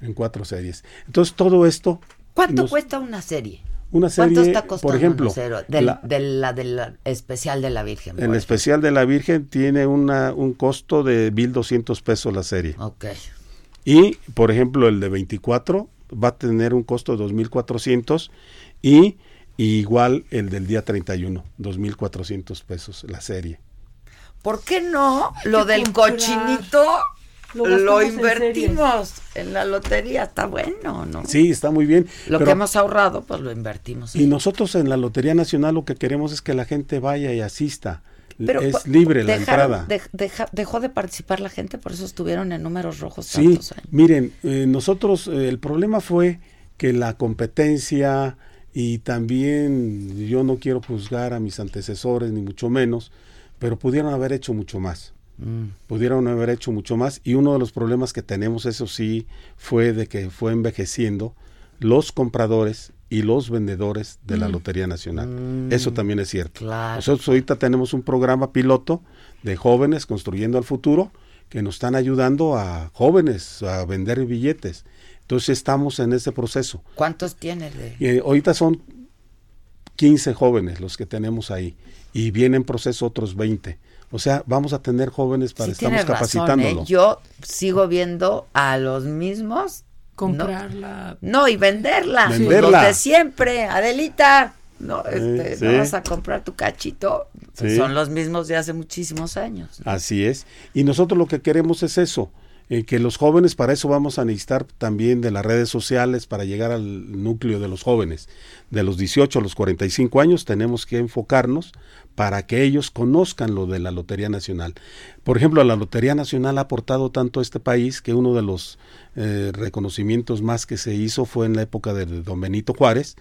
En cuatro series. Entonces todo esto... ¿Cuánto cuesta una serie? Una serie, ¿Cuánto está por ejemplo, del, la, del especial de la Virgen. El especial de la Virgen tiene una, un costo de 1.200 pesos la serie. Ok. Y, por ejemplo, el de 24 va a tener un costo de 2.400 y, y igual el del día 31, 2.400 pesos la serie. ¿Por qué no lo del cochinito lo, invertimos en, la lotería, está bueno, ¿no? Sí, está muy bien. Lo que hemos ahorrado, pues lo invertimos. Y nosotros en la Lotería Nacional lo que queremos es que la gente vaya y asista. es libre la entrada. dejó de participar la gente, por eso estuvieron en números rojos sí, tantos años. Miren, eh, nosotros, eh, el problema fue que la competencia y también yo no quiero juzgar a mis antecesores, ni mucho menos, pero pudieron haber hecho mucho más. Mm. Pudieron haber hecho mucho más y uno de los problemas que tenemos, eso sí, fue de que fue envejeciendo los compradores y los vendedores de la mm. Lotería Nacional. Mm. Eso también es cierto. Nosotros ahorita tenemos un programa piloto de jóvenes construyendo el futuro que nos están ayudando a jóvenes a vender billetes. Entonces estamos en ese proceso. ¿Cuántos tienes? De... Eh, ahorita son 15 jóvenes los que tenemos ahí y vienen en proceso otros 20. O sea, vamos a tener jóvenes para estamos capacitándolos. ¿eh? Yo sigo viendo a los mismos comprarla. No, y venderla. Venderla. Los de siempre, Adelita. No, este, no vas a comprar tu cachito. Son los mismos de hace muchísimos años. Así es. Y nosotros lo que queremos es eso, eh, que los jóvenes, para eso vamos a necesitar también de las redes sociales para llegar al núcleo de los jóvenes. De los 18 a los 45 años tenemos que enfocarnos para que ellos conozcan lo de la Lotería Nacional. Por ejemplo, la Lotería Nacional ha aportado tanto a este país que uno de los eh, reconocimientos más que se hizo fue en la época de don Benito Juárez,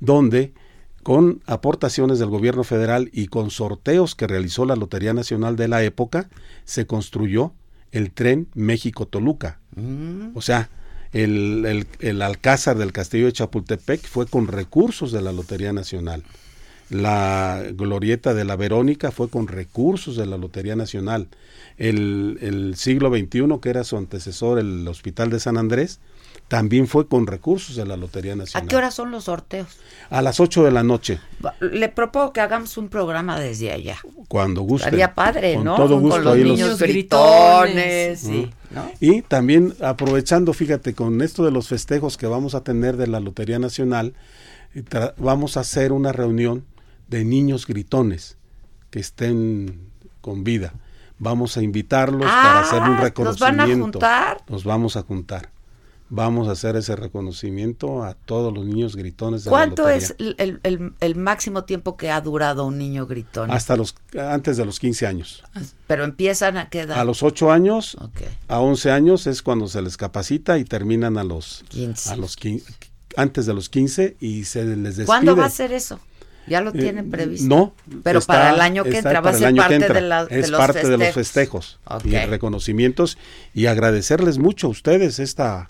donde con aportaciones del gobierno federal y con sorteos que realizó la Lotería Nacional de la época, se construyó el tren México-Toluca. Mm. O sea, el, el, el, Alcázar del Castillo de Chapultepec fue con recursos de la Lotería Nacional. La glorieta de la Verónica fue con recursos de la Lotería Nacional. El, el siglo XXI, que era su antecesor, el Hospital de San Andrés, también fue con recursos de la Lotería Nacional. ¿A qué hora son los sorteos? A las 8 de la noche. Le propongo que hagamos un programa desde allá. Cuando guste. Estaría padre, con ¿no? Todo gusto. Con los niños gritones. Y también aprovechando, fíjate, con esto de los festejos que vamos a tener de la Lotería Nacional, vamos a hacer una reunión de niños gritones que estén con vida. Vamos a invitarlos para hacer un reconocimiento. ¿Nos van a juntar? Nos vamos a juntar vamos a hacer ese reconocimiento a todos los niños gritones. De ¿Cuánto es el, máximo tiempo que ha durado un niño gritón? Hasta los, antes de los 15 años. Pero empiezan a qué edad? A los 8 años, a 11 años es cuando se les capacita y terminan a los 15. A los antes de los 15 y se les despide. ¿Cuándo va a ser eso? ¿Ya lo eh, tienen previsto? No. Pero para el año que entra va a ser parte, de, la, es parte de los festejos y reconocimientos y agradecerles mucho a ustedes esta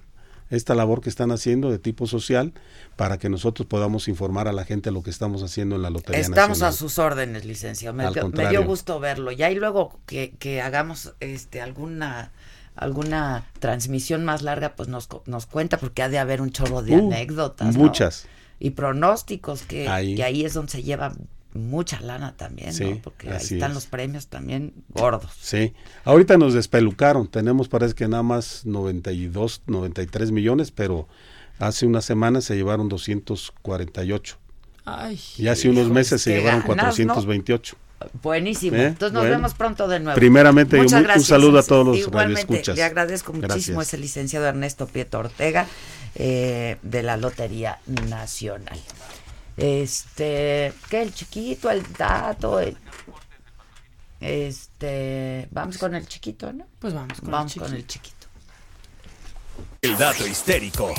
esta labor que están haciendo de tipo social para que nosotros podamos informar a la gente lo que estamos haciendo en la Lotería Estamos a sus órdenes, licenciado. Me, dio gusto verlo. Ya y luego que, que hagamos este alguna alguna transmisión más larga, pues nos, nos cuenta, porque ha de haber un chorro de uh, anécdotas. Muchas. Y pronósticos, que ahí. que ahí es donde se lleva mucha lana también, ¿no? Porque ahí están los premios también gordos. Sí, ahorita nos despelucaron, tenemos parece que nada más 92, 93 millones, pero hace una semana se llevaron 248. Ay, y hace unos meses se llevaron 428. Buenísimo. ¿Eh? Entonces nos vemos pronto de nuevo. Primeramente, un, saludo a todos los Igualmente, Le agradezco muchísimo, es el licenciado Ernesto Pieto Ortega eh, de la Lotería Nacional. Este, que el chiquito, el dato, este, vamos con el chiquito, ¿no? Pues vamos con, vamos el, chiquito. con el chiquito. El dato histérico.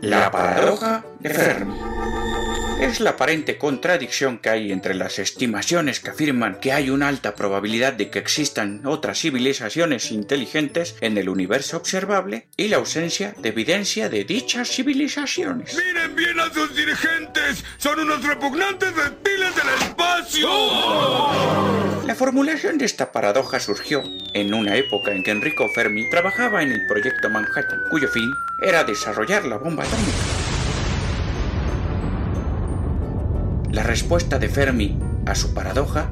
La paradoja de Fermi es la aparente contradicción que hay entre las estimaciones que afirman que hay una alta probabilidad de que existan otras civilizaciones inteligentes en el universo observable y la ausencia de evidencia de dichas civilizaciones. ¡Miren bien a sus dirigentes! ¡Son unos repugnantes reptiles del espacio! La formulación de esta paradoja surgió en una época en que Enrico Fermi trabajaba en el proyecto Manhattan, cuyo fin era desarrollar la bomba atómica. La respuesta de Fermi a su paradoja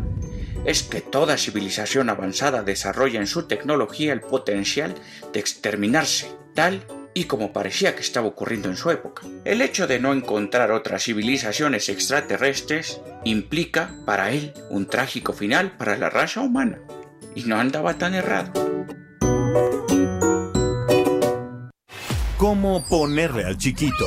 es que toda civilización avanzada desarrolla en su tecnología el potencial de exterminarse, tal y como parecía que estaba ocurriendo en su época. El hecho de no encontrar otras civilizaciones extraterrestres implica para él un trágico final para la raza humana. Y no andaba tan errado. ¿Cómo ponerle al chiquito?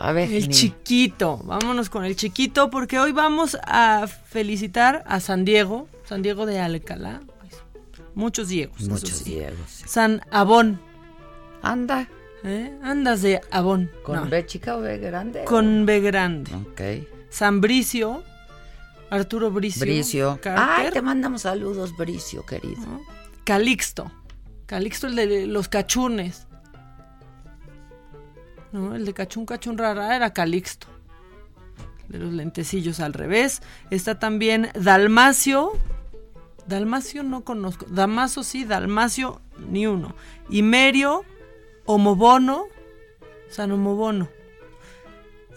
A ver, el chiquito. Vámonos con el chiquito porque hoy vamos a felicitar a San Diego, San Diego de Alcalá, Muchos Diegos. Muchos Diegos. San Abón. Anda. ¿Eh? Andas de Abón. ¿Con B chica o B grande? Con B grande. Ok. San Bricio. Arturo Bricio. Bricio. Ay, te mandamos saludos, Bricio, querido. Calixto. Calixto, el de los cachunes. No, el de cachún, cachún rara era Calixto. De los lentecillos al revés. Está también Dalmacio. Dalmacio no conozco. Damaso sí, Dalmacio ni uno. Imerio, Homobono, San Homobono.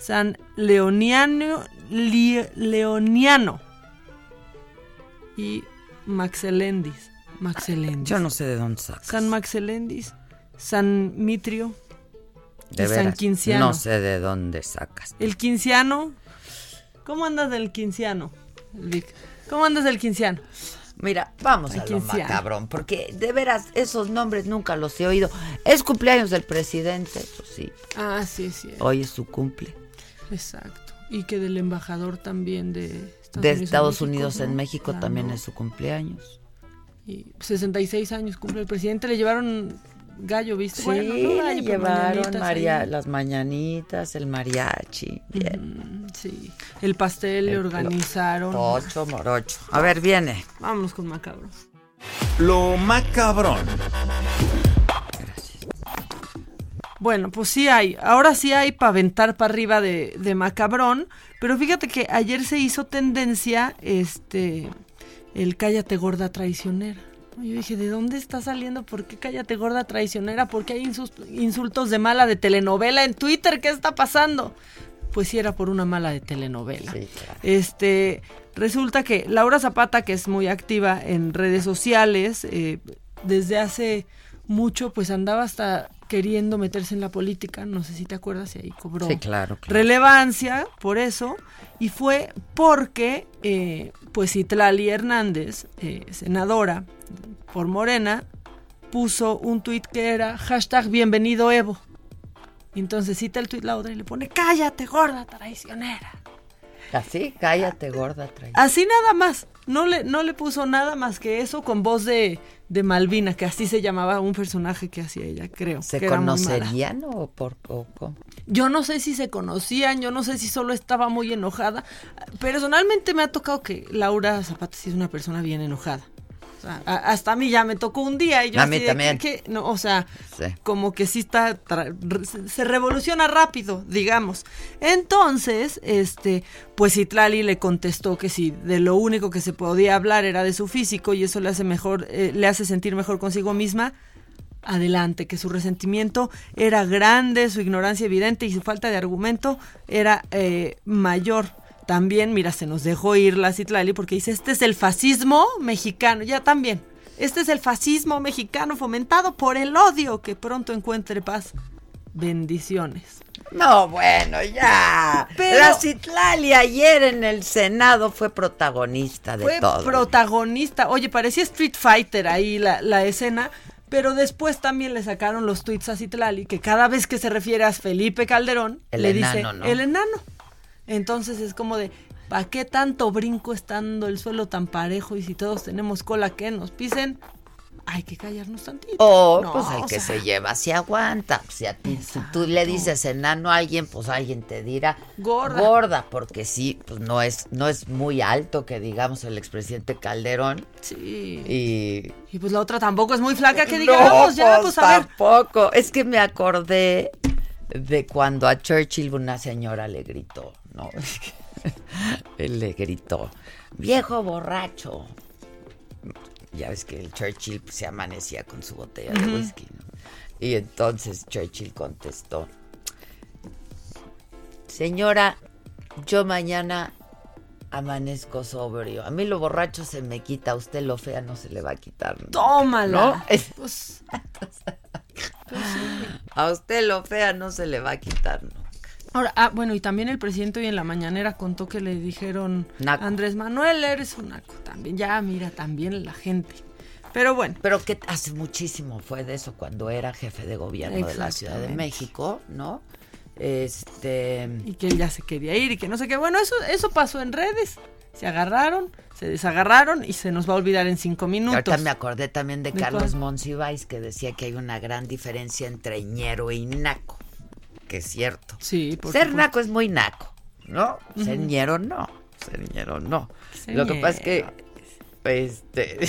San Leoniano, Leoniano y Maxelendis. Maxelendis. Yo no sé de dónde sacas. San Maxelendis, San Mitrio, de San Quinciano. No sé de dónde sacas. El Quinciano. ¿Cómo andas del Quinciano, ¿Cómo andas del Quinciano? Mira, vamos a lo cabrón, porque de veras esos nombres nunca los he oído. Es cumpleaños del presidente, pues sí. Ah, sí, sí. Hoy es su cumple. Exacto. Y que del embajador también de Estados de Unidos Estados en México, Unidos en México también es su cumpleaños. Y 66 años cumple el presidente, le llevaron gallo, ¿viste? Sí, le llevaron María, las mañanitas, el mariachi. Bien. sí, el pastel le organizaron. Ocho morocho. A ver, viene. Vámonos con macabro. Lo macabrón. Gracias. Bueno, pues sí hay. Ahora sí hay para aventar para arriba de, de macabrón. Pero fíjate que ayer se hizo tendencia este el cállate gorda traicionera. Yo dije, ¿de dónde está saliendo? ¿Por qué cállate gorda traicionera? ¿Por qué hay insultos de mala de telenovela en Twitter? ¿Qué está pasando? Pues sí era por una mala de telenovela. Este, resulta que Laura Zapata, que es muy activa en redes sociales, eh, desde hace mucho, pues andaba hasta queriendo meterse en la política, no sé si te acuerdas, y ahí cobró relevancia por eso, y fue porque, eh, pues Itlali Hernández, eh, senadora por Morena, puso un tuit que era hashtag bienvenido Evo. Y entonces cita el tuit la otra y le pone, cállate gorda traicionera. Así, cállate gorda traicionera. Así nada más, no le, no le puso nada más que eso con voz de, de Malvina, que así se llamaba un personaje que hacía ella, creo. ¿Se conocerían o por poco? Yo no sé si se conocían, yo no sé si solo estaba muy enojada. Personalmente me ha tocado que Laura Zapata sí es una persona bien enojada hasta a mí ya me tocó un día y yo a mí también. Que, no, o sea, como que sí está se revoluciona rápido, digamos. Entonces, este, pues Itlali le contestó que si de lo único que se podía hablar era de su físico y eso le hace mejor eh, le hace sentir mejor consigo misma. Adelante, que su resentimiento era grande, su ignorancia evidente y su falta de argumento era eh, mayor también, mira, se nos dejó ir la Citlali porque dice, este es el fascismo mexicano, ya también. Este es el fascismo mexicano fomentado por el odio que pronto encuentre paz. Bendiciones. No, bueno, ya. la Citlali ayer en el Senado fue protagonista de todo. Fue protagonista. Oye, parecía Street Fighter ahí la, la escena. Pero después también le sacaron los tweets a Citlali que cada vez que se refiere a Felipe Calderón, le dice el enano. Entonces es como de, ¿para qué tanto brinco estando el suelo tan parejo y si todos tenemos cola que nos pisen? Hay que callarnos tantito. Oh, pues el que se lleva se aguanta. Si a ti tú le dices enano a alguien, pues alguien te dirá gorda. Gorda, porque sí, pues no es, no es muy alto que digamos el expresidente Calderón. Sí. Y, y pues la otra tampoco es muy flaca que digamos, ya, pues, pues a ver. Tampoco. Es que me acordé de cuando a Churchill una señora le gritó. No, *laughs* él le gritó, viejo borracho. Ya ves que el Churchill se amanecía con su botella de whisky. Y entonces Churchill contestó, señora, yo mañana Amanezco sobrio. A mí lo borracho se me quita, a usted lo fea no se le va a quitar. Tómala. Pues, *laughs* a usted lo fea no se le va a quitar nunca. Ahora, ah, bueno, y también el presidente hoy en la mañanera contó que le dijeron Andrés Manuel, eres un naco. También, ya mira, también la gente. Pero bueno. Pero que hace muchísimo fue de eso cuando era jefe de gobierno de la Ciudad de México, ¿no? Este. Y que él ya se quería ir y que no sé qué. Bueno, eso, eso pasó en redes. Se agarraron, se desagarraron y se nos va a olvidar en cinco minutos. Ahorita me acordé también de, Carlos Monsiváis que decía que hay una gran diferencia entre ñero y naco. Que es cierto. Sí, Ser naco es muy naco, ¿no? Ser ñero no. Ser ñero no. Lo que pasa es que. Este.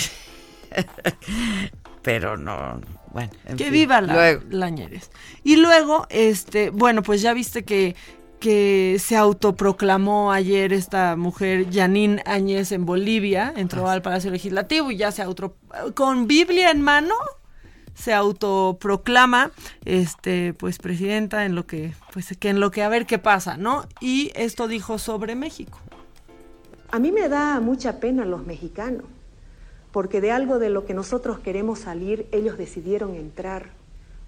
*laughs* Pero no, bueno. que viva la, Lañeres. Y luego, este, bueno, pues ya viste que que se autoproclamó ayer esta mujer, Janine Áñez, en Bolivia, entró al Palacio Legislativo y ya se auto, con Biblia en mano, se autoproclama, este, pues presidenta en lo que, pues que en lo que a ver qué pasa, ¿no? Y esto dijo sobre México. A mí me da mucha pena los mexicanos porque de algo de lo que nosotros queremos salir, ellos decidieron entrar.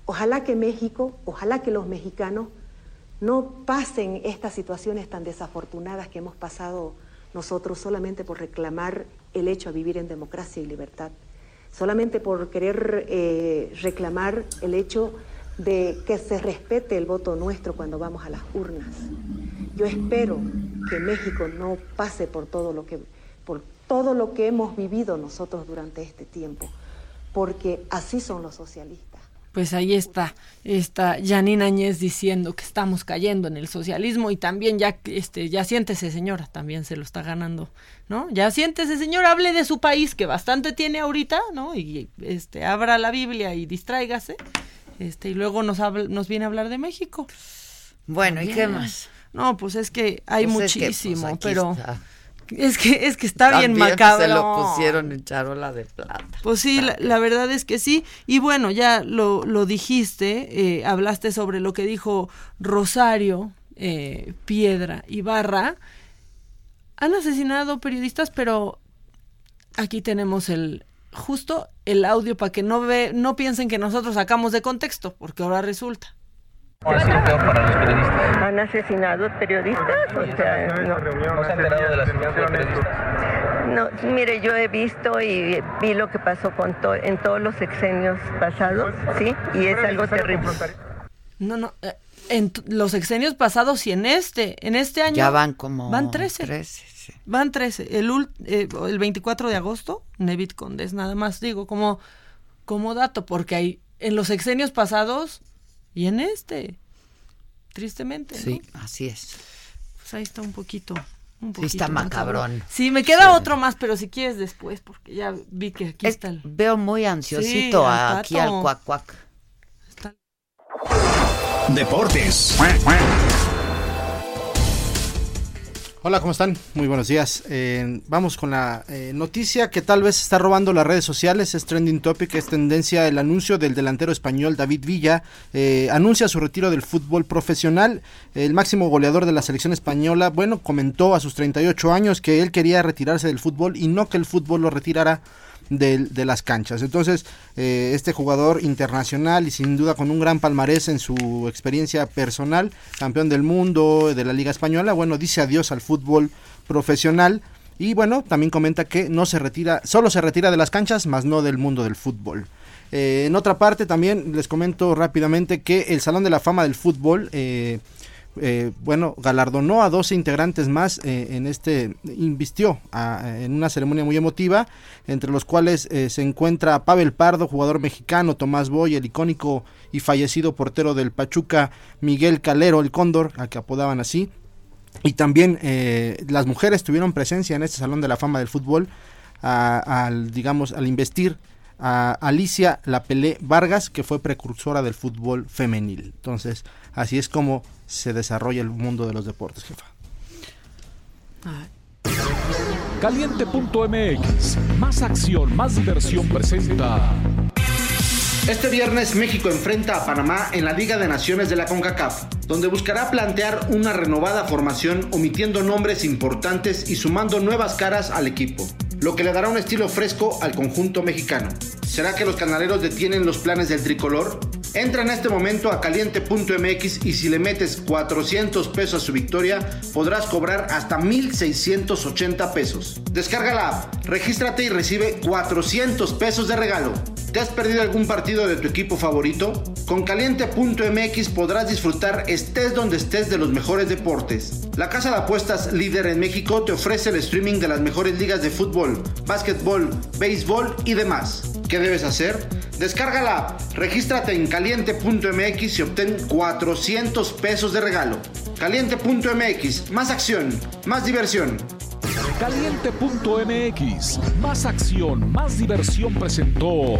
Ojalá que México, ojalá que los mexicanos no pasen estas situaciones tan desafortunadas que hemos pasado nosotros solamente por reclamar el hecho de vivir en democracia y libertad, solamente por querer eh, reclamar el hecho de que se respete el voto nuestro cuando vamos a las urnas. Yo espero que México no pase por todo lo que por todo lo que hemos vivido nosotros durante este tiempo, porque así son los socialistas. Pues ahí está, está Janine Añez diciendo que estamos cayendo en el socialismo y también ya, este, ya siéntese señora, también se lo está ganando, ¿no? Ya siéntese señora, hable de su país que bastante tiene ahorita, ¿no? Y este, abra la Biblia y distráigase, este, y luego nos, nos viene a hablar de México. Bueno, ¿y qué más? No, pues es que hay pues pues, muchísimo, pero... Es que, es que está bien macabro. Se lo pusieron en charola de plata. Pues sí, la, verdad es que sí. Y bueno, ya lo, lo dijiste, eh, hablaste sobre lo que dijo Rosario, eh, Piedra y Barra. Han asesinado periodistas, pero aquí tenemos el justo el audio para que no ve, no piensen que nosotros sacamos de contexto, porque ahora resulta. ¿Ha sido peor para los periodistas? ¿Han asesinado periodistas? O sea, no. se ha enterado de la asesinato de periodistas? No, mire, yo he visto y vi lo que pasó con en todos los sexenios pasados, ¿sí? Y es algo terrible. No, no, eh, en los sexenios pasados y en este, en este año. Ya van como. Van 13. Van 13. El, eh, el 24 de agosto, Nevit Condes, nada más digo, como, como dato, porque hay, en los sexenios pasados y en este, tristemente. Sí, así es. Pues ahí está un poquito. Un sí, está macabrón. Sí, me queda otro más, pero si quieres después, porque ya vi que aquí está el... Veo muy ansiosito aquí al cuac cuac. Deportes. Hola, ¿cómo están? Muy buenos días. Eh, vamos con la eh, noticia que tal vez está robando las redes sociales. Es trending topic, es tendencia el anuncio del delantero español David Villa. Eh, anuncia su retiro del fútbol profesional. El máximo goleador de la selección española, bueno, comentó a sus 38 años que él quería retirarse del fútbol y no que el fútbol lo retirara de, las canchas. Entonces, eh, este jugador internacional y sin duda con un gran palmarés en su experiencia personal, campeón del mundo, de la Liga Española, bueno, dice adiós al fútbol profesional. Y bueno, también comenta que no se retira, solo se retira de las canchas, más no del mundo del fútbol. Eh, en otra parte también les comento rápidamente que el Salón de la Fama del Fútbol eh, eh, bueno, galardonó a 12 integrantes más eh, en este, invistió en una ceremonia muy emotiva, entre los cuales eh, se encuentra Pavel Pardo, jugador mexicano, Tomás Boy, el icónico y fallecido portero del Pachuca, Miguel Calero, el Cóndor, a que apodaban así, y también las mujeres tuvieron presencia en este Salón de la Fama del Fútbol, al, digamos, al investir a Alicia Lapelé Vargas, que fue precursora del fútbol femenil. Entonces, así es como se desarrolla el mundo de los deportes, jefa. Caliente.mx, más acción, más diversión presenta. Este viernes México enfrenta a Panamá en la Liga de Naciones de la CONCACAF, donde buscará plantear una renovada formación omitiendo nombres importantes y sumando nuevas caras al equipo, lo que le dará un estilo fresco al conjunto mexicano. ¿Será que los canaleros detienen los planes del tricolor? Entra en este momento a caliente.mx y si le metes 400 pesos a su victoria, podrás cobrar hasta 1680 pesos. Descarga la app, regístrate y recibe 400 pesos de regalo. ¿Te has perdido algún partido de tu equipo favorito? Con caliente.mx podrás disfrutar estés donde estés de los mejores deportes. La casa de apuestas líder en México te ofrece el streaming de las mejores ligas de fútbol, básquetbol, béisbol y demás. ¿Qué debes hacer? Descárgala, regístrate en caliente.mx y obtén 400 pesos de regalo. Caliente.mx, más acción, más diversión. Caliente.mx, más acción, más diversión presentó.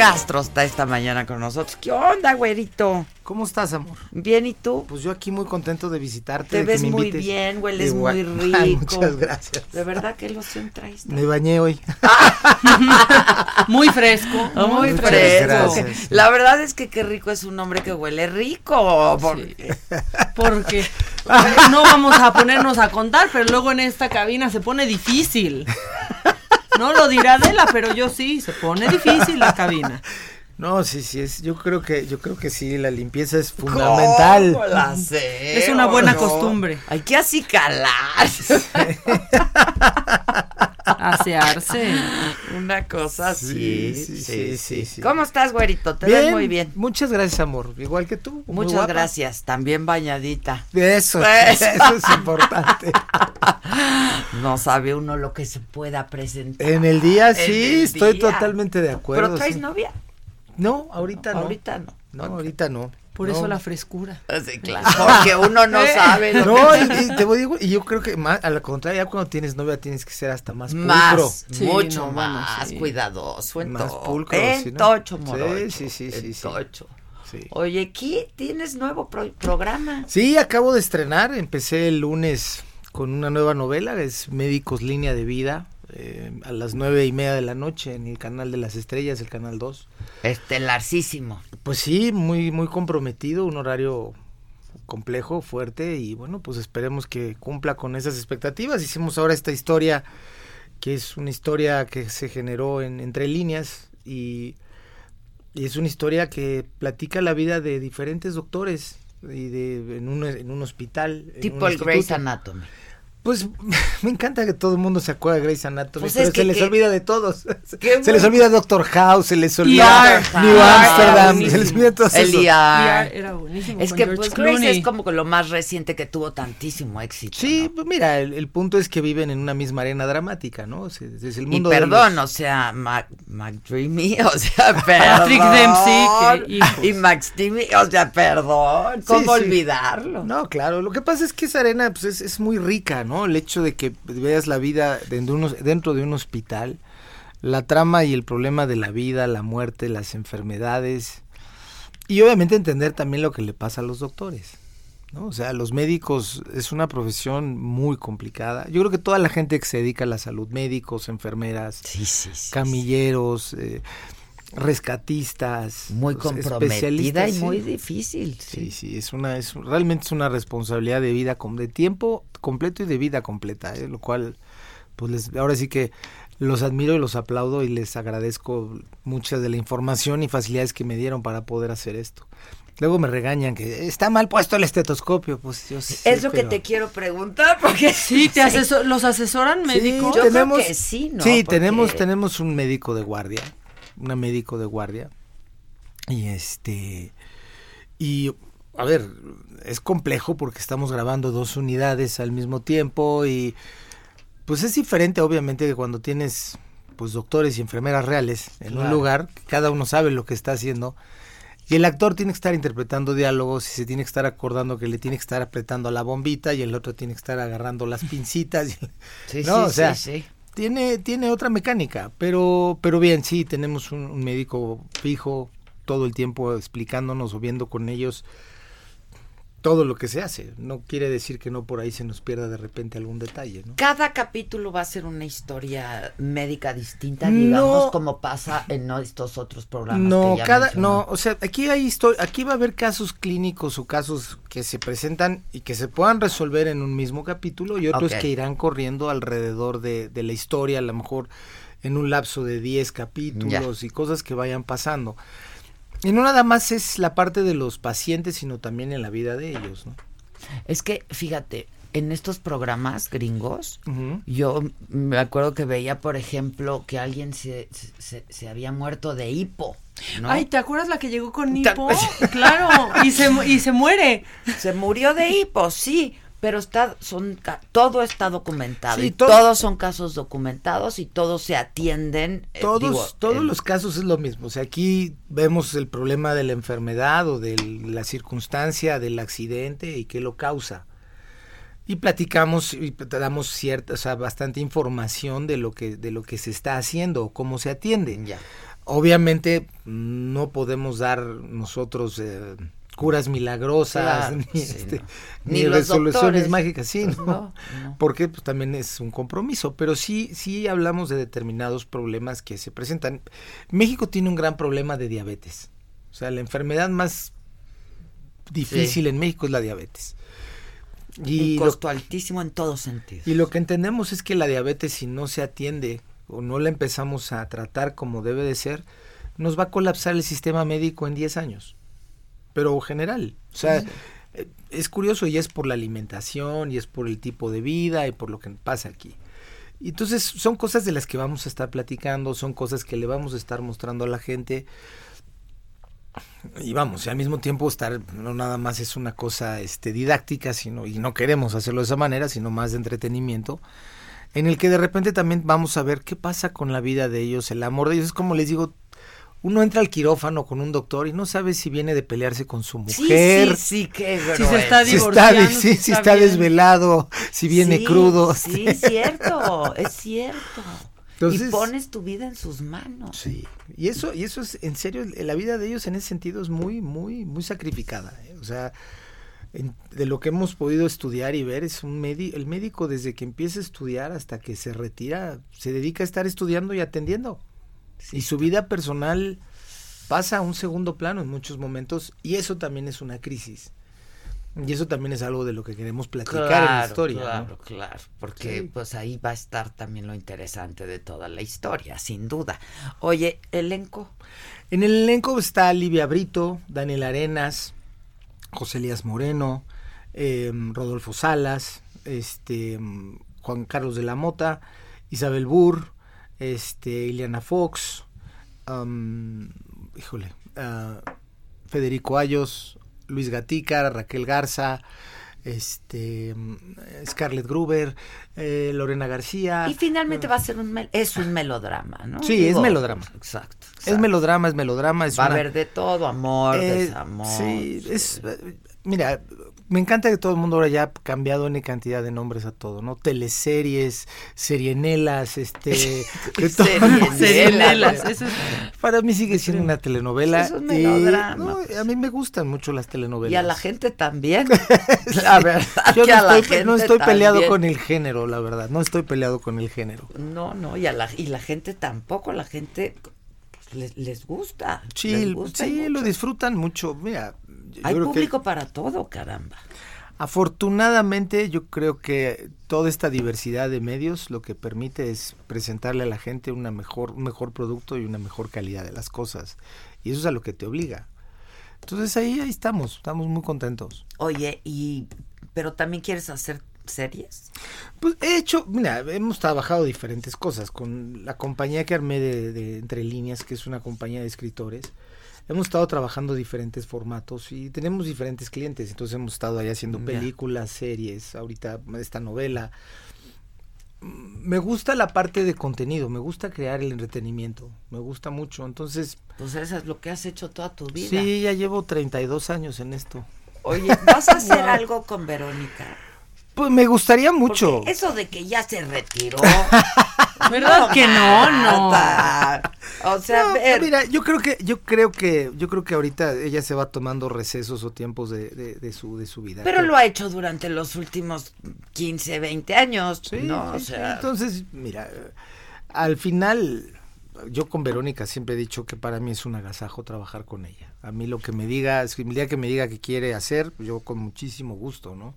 Castro está esta mañana con nosotros. ¿Qué onda, güerito? ¿Cómo estás, amor? Bien, ¿y tú? Pues yo aquí muy contento de visitarte. Te de ves que me muy bien, hueles muy *laughs* rico. Ay, muchas gracias. De verdad, ¿qué loción traes? Me bañé hoy. *laughs* Muy fresco. Muy fresco. gracias. La verdad es que qué rico es un hombre que huele rico. Porque... *laughs* Porque no vamos a ponernos a contar, pero luego en esta cabina se pone difícil. No lo dirá Adela, pero yo sí, se pone difícil la cabina. No, sí, sí, es, yo creo que, yo creo que sí, la limpieza es fundamental. ¿Cómo la *laughs* sé, Es una buena no? costumbre. Hay que acicalar. *laughs* Asearse. Una cosa así. Sí, sí, sí, sí, sí. ¿Cómo estás, güerito? Te ves muy bien. Muchas gracias, amor. Igual que tú. Muchas guapa. gracias. También bañadita. Eso, Pues. *laughs* eso es importante. No sabe uno lo que se pueda presentar. En el día sí, el estoy día. totalmente de acuerdo. ¿Pero traes sí. novia? No, ahorita no. Ahorita no. No, ahorita no. Por No. eso la frescura. Sí, claro. Porque uno no *laughs* sabe. lo No, que- y, y te digo, y yo creo que más, a la contraria, ya cuando tienes novia tienes que ser hasta más pulcro. Más, Sí, mucho no, bueno, más sí. cuidadoso en Más todo. pulcro, En sí, ¿no? tocho, Sí, morocho. sí, sí, en sí, tocho. Sí. Oye, aquí tienes nuevo pro- programa. Sí, acabo de estrenar, empecé el lunes con una nueva novela, es Médicos Línea de Vida, eh, a las nueve y media de la noche en el canal de las estrellas, el canal 2. Estelarcísimo. Pues sí, muy, muy comprometido, un horario complejo, fuerte y bueno, pues esperemos que cumpla con esas expectativas. Hicimos ahora esta historia que es una historia que se generó en entre líneas y, y es una historia que platica la vida de diferentes doctores y de en un, en un hospital. en Tipo un el Grey's. Anatomy. Pues *laughs* me encanta que todo el mundo se acuerde de Grey's Anatomy, Pues pero que- se les que- olvida de todos. *laughs* Se les olvida Doctor House, se les olvida ER. New Amsterdam, se les olvida todo El eso. ER. ER era buenísimo. Es que George pues Grace es como lo más reciente que tuvo tantísimo éxito. Sí, ¿no? pues mira, el, el punto es que viven en una misma arena dramática, ¿no? O sea, es el Y mundo de perdón, los- o sea, Mac, McDreamy, *laughs* o sea, perdón. Patrick Dempsey. Y Max Timmy, o sea, perdón. ¿Cómo Sí, sí. olvidarlo? No, claro, lo que pasa es que esa arena pues, es, es muy rica, ¿no? El hecho de que veas la vida dentro de, unos- dentro de un hospital, la trama y el problema de la vida, la muerte, las enfermedades, y obviamente entender también lo que le pasa a los doctores. ¿no? O sea, los médicos es una profesión muy complicada. Yo creo que toda la gente que se dedica a la salud, médicos, enfermeras, Sí, sí, sí. camilleros, eh, rescatistas, muy comprometida y muy difícil. Sí, sí, es una, es realmente es una responsabilidad de vida, de tiempo completo y de vida completa, ¿eh? lo cual, pues les, ahora sí que los admiro y los aplaudo y les agradezco mucha de la información y facilidades que me dieron para poder hacer esto. Luego me regañan que está mal puesto el estetoscopio, pues yo Es lo que te quiero preguntar, porque *laughs* sí, te *laughs* los asesoran médicos. yo tenemos, creo que sí, ¿no? Sí, tenemos tenemos un médico de guardia, una médico de guardia. Y este y a ver, es complejo porque estamos grabando dos unidades al mismo tiempo y pues es diferente obviamente que cuando tienes pues doctores y enfermeras reales en un lugar, cada uno sabe lo que está haciendo y el actor tiene que estar interpretando diálogos y se tiene que estar acordando que le tiene que estar apretando la bombita y el otro tiene que estar agarrando las pincitas. sí, sí, o sea, sí, Tiene, tiene otra mecánica, pero, pero bien, sí, tenemos un médico fijo todo el tiempo explicándonos o viendo con ellos todo lo que se hace. No quiere decir que no por ahí se nos pierda de repente algún detalle. ¿no? Cada capítulo va a ser una historia médica distinta, digamos, como pasa en estos otros programas. No, cada, no, o sea, aquí hay aquí va a haber casos clínicos o casos que se presentan y que se puedan resolver en un mismo capítulo y otros que irán corriendo alrededor de, de, la historia, a lo mejor en un lapso de 10 capítulos y cosas que vayan pasando. Y no nada más es la parte de los pacientes, sino también en la vida de ellos, ¿no? Es que, fíjate, en estos programas gringos, yo me acuerdo que veía, por ejemplo, que alguien se, se, había muerto de hipo. Ay, ¿te acuerdas la que llegó con hipo? *laughs* claro, y se, y se muere. Se murió de hipo, sí pero está son todo está documentado y todos son casos documentados y todos se atienden eh, todos todos los casos es lo mismo. O sea aquí vemos el problema de la enfermedad o de la circunstancia del accidente y qué lo causa. Y platicamos y damos cierta o sea bastante información de lo que de lo que se está haciendo o cómo se atiende. Ya. obviamente no podemos dar nosotros eh, curas milagrosas, *laughs* ni, este, ni, resoluciones mágicas, sí, pues ¿no? Porque pues, también es un compromiso, pero sí, sí hablamos de determinados problemas que se presentan. México tiene un gran problema de diabetes. O sea, la enfermedad más difícil en México es la diabetes. Y un costo altísimo en todos sentidos. Y lo que entendemos es que la diabetes, si no se atiende o no la empezamos a tratar como debe de ser, nos va a colapsar el sistema médico en 10 años pero general. O sea, eh, es curioso y es por la alimentación y es por el tipo de vida y por lo que pasa aquí. Entonces son cosas de las que vamos a estar platicando, son cosas que le vamos a estar mostrando a la gente. Y vamos, y al mismo tiempo estar, no nada más es una cosa este, didáctica, sino, y no queremos hacerlo de esa manera, sino más de entretenimiento, en el que de repente también vamos a ver qué pasa con la vida de ellos, el amor de ellos. Es como les digo, uno entra al quirófano con un doctor y no sabe si viene de pelearse con su mujer. Sí, sí, qué Si se está divorciando. Si está, si, está, desvelado, si viene crudo. Sí, *laughs* es cierto, es cierto. y pones tu vida en sus manos. Sí, y eso, y eso es, en serio, la vida de ellos en ese sentido es muy, muy, muy sacrificada. ¿eh? O sea, de lo que hemos podido estudiar y ver, es un médico, el médico desde que empieza a estudiar hasta que se retira, se dedica a estar estudiando y atendiendo. Y su vida personal pasa a un segundo plano en muchos momentos y eso también es una crisis. Y eso también es algo de lo que queremos platicar en la historia. Claro, claro, porque pues ahí va a estar también lo interesante de toda la historia, sin duda. Oye, elenco. En el elenco está Livia Brito, Daniel Arenas, José Elías Moreno, em, Rodolfo Salas, este Juan Carlos de la Mota, Isabel Burr, este, Ileana Fox, híjole, ah, Federico Ayos, Luis Gatica, Raquel Garza, este Scarlett Gruber, eh, Lorena García. Y finalmente va a ser un es un melodrama, ¿no? Sí, es melodrama. Exacto, Es melodrama, es melodrama. Es va a haber de todo, amor, eh, desamor. Sí, es, mira, me encanta que todo el mundo ahora ya ha cambiado en cantidad de nombres a todo, ¿no? Teleseries, serienelas, este... *laughs* serienelas. Para mí sigue siendo una telenovela. Es un melodrama. a mí me gustan mucho las telenovelas. Y a la gente también. *laughs* a ver, yo no estoy, no estoy peleado con el género, la verdad. No estoy peleado con el género. No, no, y, a la, y la gente tampoco. La gente les, gusta. Sí, sí lo disfrutan mucho. Mira, hay público para todo, caramba. Afortunadamente yo creo que toda esta diversidad de medios lo que permite es presentarle a la gente una mejor, un mejor producto y una mejor calidad de las cosas. Y eso es a lo que te obliga. Entonces ahí, ahí estamos, estamos muy contentos. Oye, y pero también quieres hacer series? Pues he hecho, mira, hemos trabajado diferentes cosas con la compañía que armé de, de Entre Líneas, que es una compañía de escritores hemos estado trabajando diferentes formatos y tenemos diferentes clientes. Entonces hemos estado ahí haciendo películas, series, ahorita esta novela. Me gusta la parte de contenido, me gusta crear el entretenimiento, me gusta mucho. Entonces. Pues eso es lo que has hecho toda tu vida. Sí, ya llevo 32 años en esto. Oye, ¿vas a hacer *laughs* algo con Verónica? Pues me gustaría mucho. eso de que ya se retiró. *laughs* ¿Verdad que no? No. O sea, mira, yo creo que, yo creo que, yo creo que ahorita ella se va tomando recesos o tiempos de, de, su, de su vida. Pero lo ha hecho durante los últimos 15, 20 años, ¿no? o sea... Entonces, mira, al final, yo con Verónica siempre he dicho que para mí es un agasajo trabajar con ella. A mí lo que me diga, el día que me diga que quiere hacer, yo con muchísimo gusto, ¿no?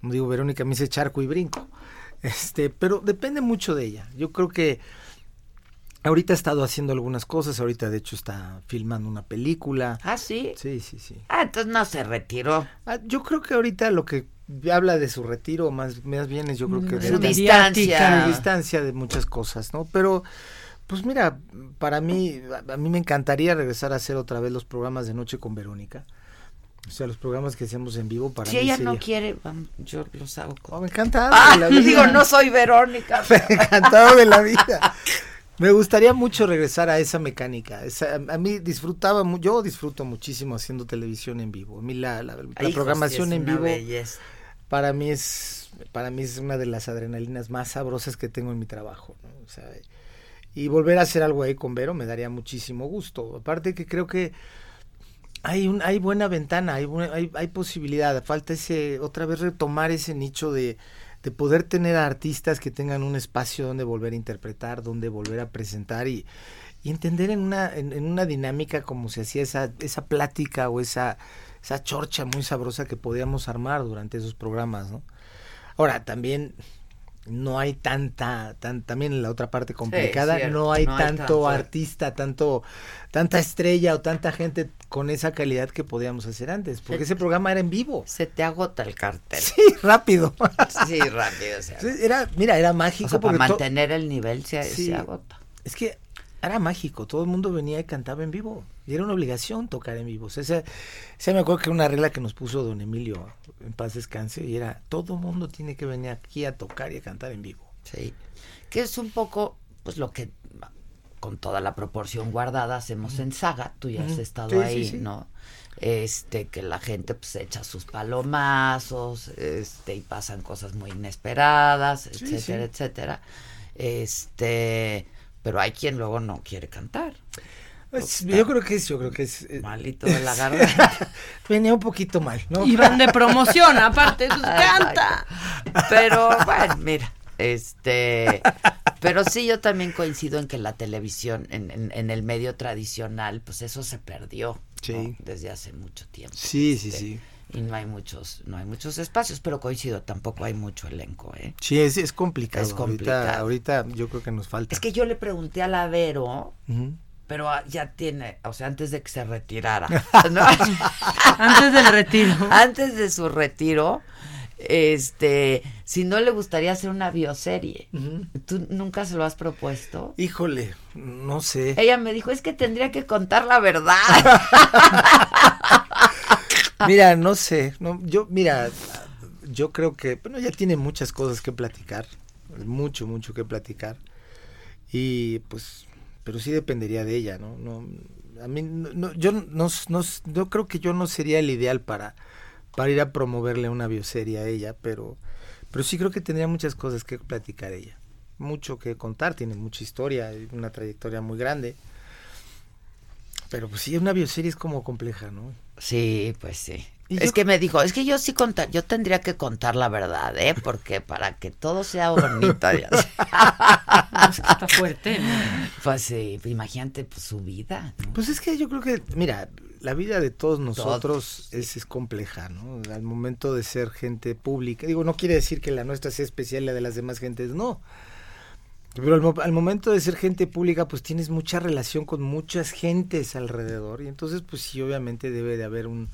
Como digo, Verónica me dice charco y brinco. Este, pero depende mucho de ella. Yo creo que ahorita ha estado haciendo algunas cosas, ahorita de hecho está filmando una película. Ah, sí. Sí, sí, sí. Ah, entonces no se retiró. Ah, yo creo que ahorita lo que habla de su retiro más, más bien es yo creo que de su distancia. distancia de muchas cosas, ¿no? Pero pues mira, para mí a mí me encantaría regresar a hacer otra vez los programas de noche con Verónica. O sea, los programas que hacemos en vivo para si ella no quiere, yo los hago. Oh, me encantado. Ah, digo, no soy Verónica. *laughs* me encantado de la vida. Me gustaría mucho regresar a esa mecánica. a mí disfrutaba, yo disfruto muchísimo haciendo televisión en vivo. A mí la, la, programación en vivo para mí es para mí es una de las adrenalinas más sabrosas que tengo en mi trabajo. O sea, y volver a hacer algo ahí con Vero me daría muchísimo gusto. Aparte que creo que hay un, hay buena ventana, hay, hay, hay posibilidad, falta ese, otra vez retomar ese nicho de, de poder tener artistas que tengan un espacio donde volver a interpretar, donde volver a presentar y, y entender en una, en, en, una dinámica como se hacía esa, esa plática o esa, esa chorcha muy sabrosa que podíamos armar durante esos programas, ¿no? Ahora, también no hay tanta, tan, también en la otra parte complicada, no hay tanto artista, tanto, tanta estrella o tanta gente con esa calidad que podíamos hacer antes, porque ese programa era en vivo. Se te agota el cartel. Sí, rápido. *laughs* sí, rápido. era, mira, era mágico. para mantener el nivel se, se agota. Es que era mágico, todo el mundo venía y cantaba en vivo. Y era una obligación tocar en vivo. O sea, se, me acuerdo que una regla que nos puso don Emilio en paz descanse y era todo el mundo tiene que venir aquí a tocar y a cantar en vivo. Sí. Que es un poco pues lo que con toda la proporción guardada hacemos en saga, tú ya has estado ahí, ¿no? Este, que la gente pues echa sus palomazos, este, y pasan cosas muy inesperadas, etcétera, etcétera. Este, pero hay quien luego no quiere cantar. Pues, yo creo que es, yo creo que es. Eh, Malito de la garganta. *laughs* Venía un poquito mal, ¿no? Iban de promoción, aparte, *laughs* pues canta. Pero bueno, mira, este. Pero sí, yo también coincido en que la televisión, en, en, el medio tradicional, pues eso se perdió. Sí. Desde hace mucho tiempo. Sí, sí, este, sí y no hay muchos no hay muchos espacios pero coincido tampoco hay mucho elenco ¿eh? sí es, es complicado es complicado ahorita, yo creo que nos falta es que yo le pregunté a la Vero pero ya tiene o sea antes de que se retirara *laughs* antes del retiro antes de su retiro este, si no le gustaría hacer una bioserie. ¿Tú nunca se lo has propuesto? Híjole, no sé. Ella me dijo, es que tendría que contar la verdad. *laughs* mira, no sé, no, yo, mira, yo creo que, bueno, ya tiene muchas cosas que platicar, mucho, mucho que platicar, y pues, pero sí dependería de ella, ¿no? no a mí, no, yo no, no, creo que yo no sería el ideal para, para ir a promoverle una bioserie a ella, pero, pero sí creo que tendría muchas cosas que platicar ella, mucho que contar, tiene mucha historia, una trayectoria muy grande. Pero pues sí, una bioserie es como compleja, ¿no? Sí, pues sí. es que me dijo, es que yo sí contar, yo tendría que contar la verdad, ¿eh? Porque para que todo sea bonito. es que está fuerte. Pues sí, imagínate pues, su vida. Pues es que yo creo que, mira, la vida de todos nosotros es, es, compleja, ¿no? Al momento de ser gente pública, digo, no quiere decir que la nuestra sea especial y la de las demás gentes, no. Pero al, al, momento de ser gente pública, pues tienes mucha relación con muchas gentes alrededor y entonces, pues sí, obviamente debe de haber un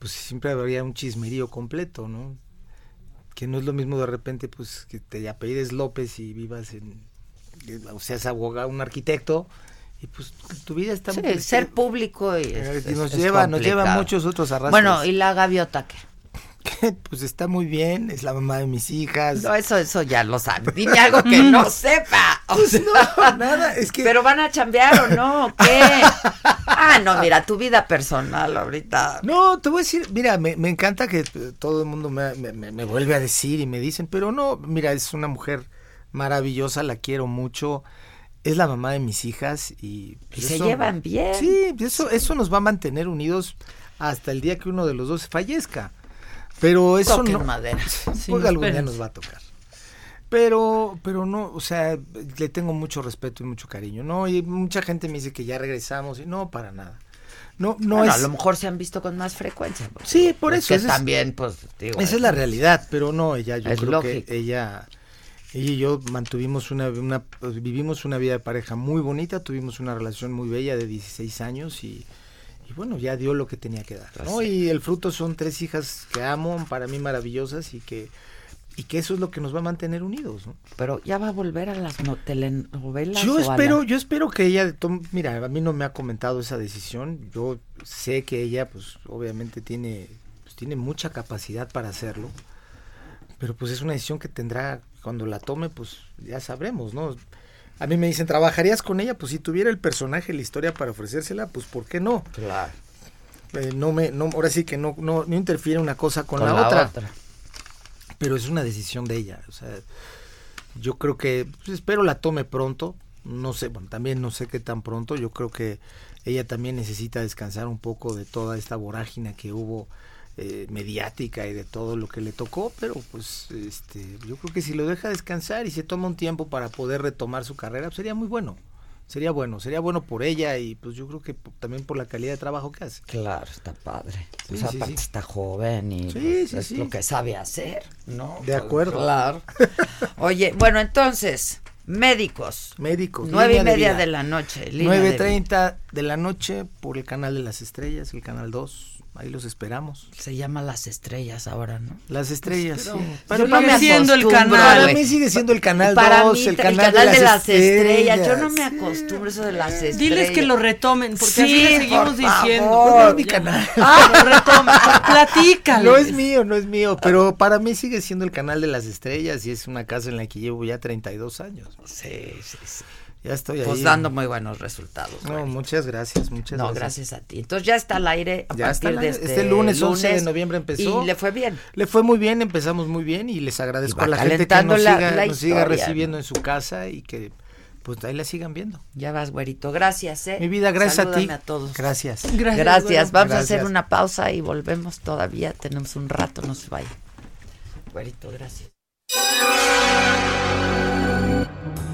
pues siempre habría un chismerío completo, ¿no? Que no es lo mismo de repente, pues, que te apellides López y vivas en, o seas abogado, un arquitecto, y pues tu vida está sí, ser público y, eh, nos lleva nos lleva muchos otros arrastres. Bueno, y la gaviota qué? *laughs* pues está muy bien, es la mamá de mis hijas. No, eso, eso ya lo sabe. Dime algo que no *laughs* sepa. Pues no, nada, es que. Pero van a chambear o no, ¿qué? Ah, no, mira, tu vida personal ahorita. No, te voy a decir, mira, me, me encanta que todo el mundo me, me, me, vuelve a decir y me dicen, pero no, mira, es una mujer maravillosa, la quiero mucho. Es la mamá de mis hijas y. Pues se llevan bien. Sí, eso, eso nos va a mantener unidos hasta el día que uno de los dos fallezca. Pero eso no. madera. *laughs* Sí, algún día nos va a tocar. Pero, pero no, o sea, le tengo mucho respeto y mucho cariño, ¿no? Y mucha gente me dice que ya regresamos y no, para nada. No, no es... A lo mejor se han visto con más frecuencia. sí, por eso. Que también, pues, digo, Esa es la realidad, pero no, ella, yo creo que ella, ella y yo mantuvimos una, una, pues, vivimos una vida de pareja muy bonita, tuvimos una relación muy bella de 16 años y, y bueno, ya dio lo que tenía que dar, ¿no? Y el fruto son tres hijas que amo, para mí maravillosas y que y que eso es lo que nos va a mantener unidos, ¿no? Pero ya va a volver a las no telenovelas. Yo espero, yo espero que ella, mira, a mí no me ha comentado esa decisión. Yo sé que ella, pues, obviamente tiene, pues, tiene mucha capacidad para hacerlo, pero pues es una decisión que tendrá cuando la tome, pues ya sabremos, ¿no? A mí me dicen, ¿trabajarías con ella? Pues si tuviera el personaje, la historia para ofrecérsela, pues ¿por qué no? Claro. Eh, no me, no, ahora sí que no, no, no interfiere una cosa con, la, otra. Pero es una decisión de ella. O sea, yo creo que, pues, espero la tome pronto. No sé, bueno, también no sé qué tan pronto. Yo creo que ella también necesita descansar un poco de toda esta vorágine que hubo eh, mediática y de todo lo que le tocó, pero pues este, yo creo que si lo deja descansar y se toma un tiempo para poder retomar su carrera, pues, sería muy bueno. Sería bueno, sería bueno por ella y pues yo creo que también por la calidad de trabajo que hace. Claro, está padre. pues aparte está joven y pues, es lo que sabe hacer, ¿no? De acuerdo. Claro. *laughs* Oye, bueno, entonces, médicos. Médicos. Nueve y media de, la noche. Nueve treinta de la noche por el canal de las estrellas, el canal 2. Ahí los esperamos. Se llama Las Estrellas ahora, ¿no? Las Estrellas, sí. Para mí sigue siendo el canal. Para mí sigue siendo el canal 2, el, canal, de, las, estrellas. Yo no me acostumbro eso de las estrellas. Diles que lo retomen, porque sí, así le seguimos diciendo. No es mi canal. *laughs* Ah, lo retomen. Platícalo. No es mío, no es mío, pero para mí sigue siendo el canal de las estrellas y es una casa en la que llevo ya 32 años. Sí, sí, sí. Ya estoy pues dando muy buenos resultados. No, muchas gracias, muchas no, gracias. a ti. Entonces ya está al aire a ya partir está de este, este lunes, 11 de noviembre empezó. Y le fue bien. Le fue muy bien, empezamos muy bien y les agradezco a la gente que nos, siga, nos siga recibiendo en su casa y que pues ahí la sigan viendo. Ya vas, güerito. Gracias, ¿eh? Mi vida, gracias a ti. a todos. Gracias. Gracias. gracias. Vamos a hacer una pausa y volvemos todavía. Tenemos un rato, no se vaya. Güerito, gracias.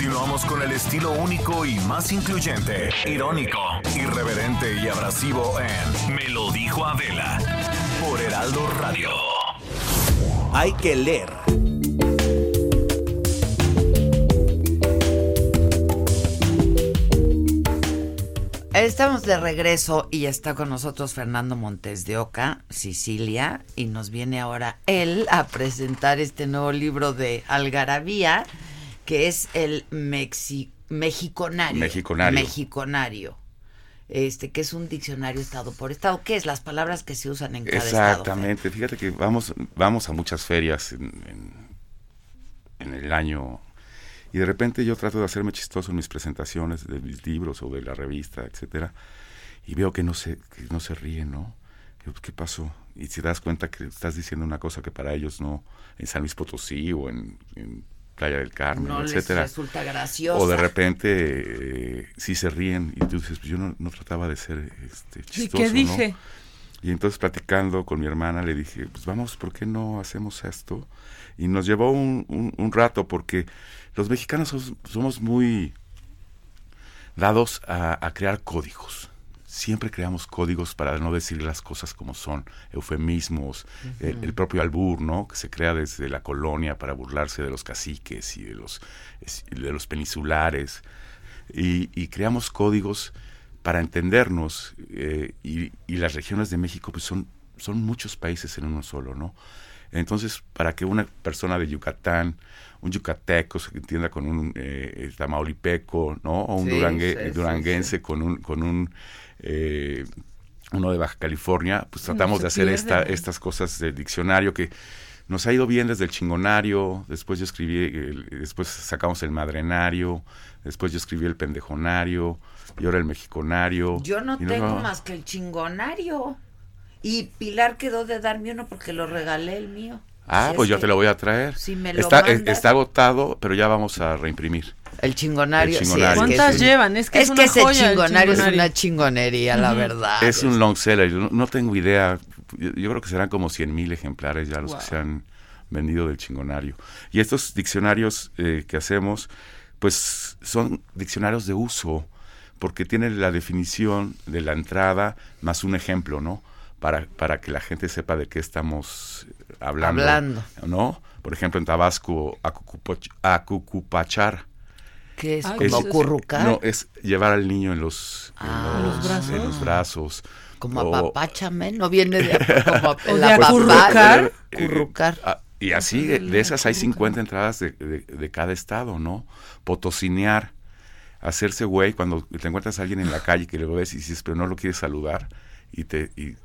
Continuamos con el estilo único y más incluyente, irónico, irreverente y abrasivo en Me lo dijo Adela por Heraldo Radio. Hay que leer. Estamos de regreso y está con nosotros Fernando Montes de Oca, Sicilia, y nos viene ahora él a presentar este nuevo libro de Algarabía que es el Mexi Mexiconario. Mexiconario. Mexiconario. Este, que es un diccionario estado por estado. ¿Qué es? Las palabras que se usan en cada Exactamente. Fíjate que vamos, vamos a muchas ferias en, en, el año Y de repente yo trato de hacerme chistoso en mis presentaciones de mis libros o de la revista, etcétera, y veo que no se, que no se ríen, ¿no? ¿Qué pasó? Y si te das cuenta que estás diciendo una cosa que para ellos no, en San Luis Potosí o en, Playa del Carmen, no etcétera. Les resulta gracioso. O de repente eh, sí se ríen y tú dices, pues yo no, no trataba de ser este, chistoso. ¿Y qué dije? Y entonces platicando con mi hermana le dije, pues vamos, ¿por qué no hacemos esto? Y nos llevó un, un, rato porque los mexicanos somos, muy dados a, crear códigos. Siempre creamos códigos para no decir las cosas como son, eufemismos, el, propio albur, ¿no? Que se crea desde la colonia para burlarse de los caciques y de los, de los peninsulares. Y, y creamos códigos para entendernos, eh, y, las regiones de México pues son, son muchos países en uno solo, ¿no? Entonces, para que una persona de Yucatán, un yucateco se entienda con un eh, tamaulipeco, ¿no? O un duranguense con un, con un eh, uno de Baja California, pues tratamos de hacer esta, estas cosas del diccionario que nos ha ido bien desde el chingonario, después yo escribí, después sacamos el madrenario, después yo escribí el pendejonario, y ahora el mexiconario. Yo no tengo más que el chingonario. Y Pilar quedó de darme uno porque lo regalé el mío. Ah, pues yo te lo voy a traer. Si me lo está, está agotado, pero ya vamos a reimprimir. El chingonario. ¿Cuántas llevan? Es que es, que ese chingonario, es una chingonería, la verdad. Es un long seller. No, tengo idea. Yo, creo que serán como 100 mil ejemplares ya los que se han vendido del chingonario. Y estos diccionarios eh, que hacemos, pues son diccionarios de uso porque tiene la definición de la entrada más un ejemplo, ¿no? Para, para que la gente sepa de qué estamos hablando. Hablando. ¿No? Por ejemplo, en Tabasco, acucupachar. ¿Qué es? ¿Como currucar? No, es llevar al niño en los, ah, los, brazos. En los brazos. Como apapáchame, no viene de, *laughs* como o de acurrucar. currucar. Ah, y así, de esas hay 50 entradas de, de, de cada estado, ¿no? Potosinear hacerse güey cuando te encuentras a alguien en la calle que le ves y dices, pero no lo quieres saludar y te y,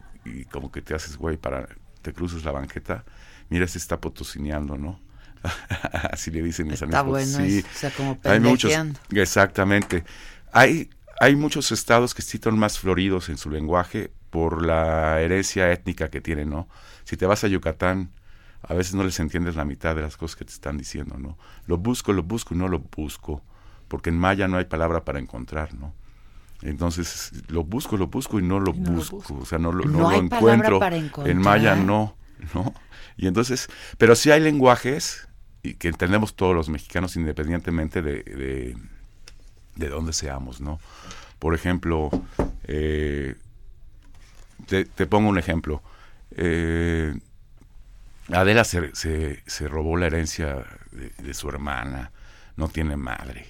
como que te haces güey para te cruzas la banqueta, mira se está potosineando, ¿no? *laughs* Así le dicen mis Está bueno, sí. o sea, como hay muchos, exactamente. Hay hay muchos estados que sí son más floridos en su lenguaje por la herencia étnica que tienen, ¿no? Si te vas a Yucatán, a veces no les entiendes la mitad de las cosas que te están diciendo, ¿no? Lo busco, lo busco y no lo busco porque en maya no hay palabra para encontrar, ¿no? Entonces lo busco, lo busco y no lo, busco. o sea, no lo, no, lo encuentro. En maya no, ¿no? Y entonces, pero sí hay lenguajes y que entendemos todos los mexicanos independientemente de, de, de dónde seamos, ¿no? Por ejemplo, eh, te, pongo un ejemplo. Eh, Adela se, se, se, robó la herencia de, de, su hermana, no tiene madre.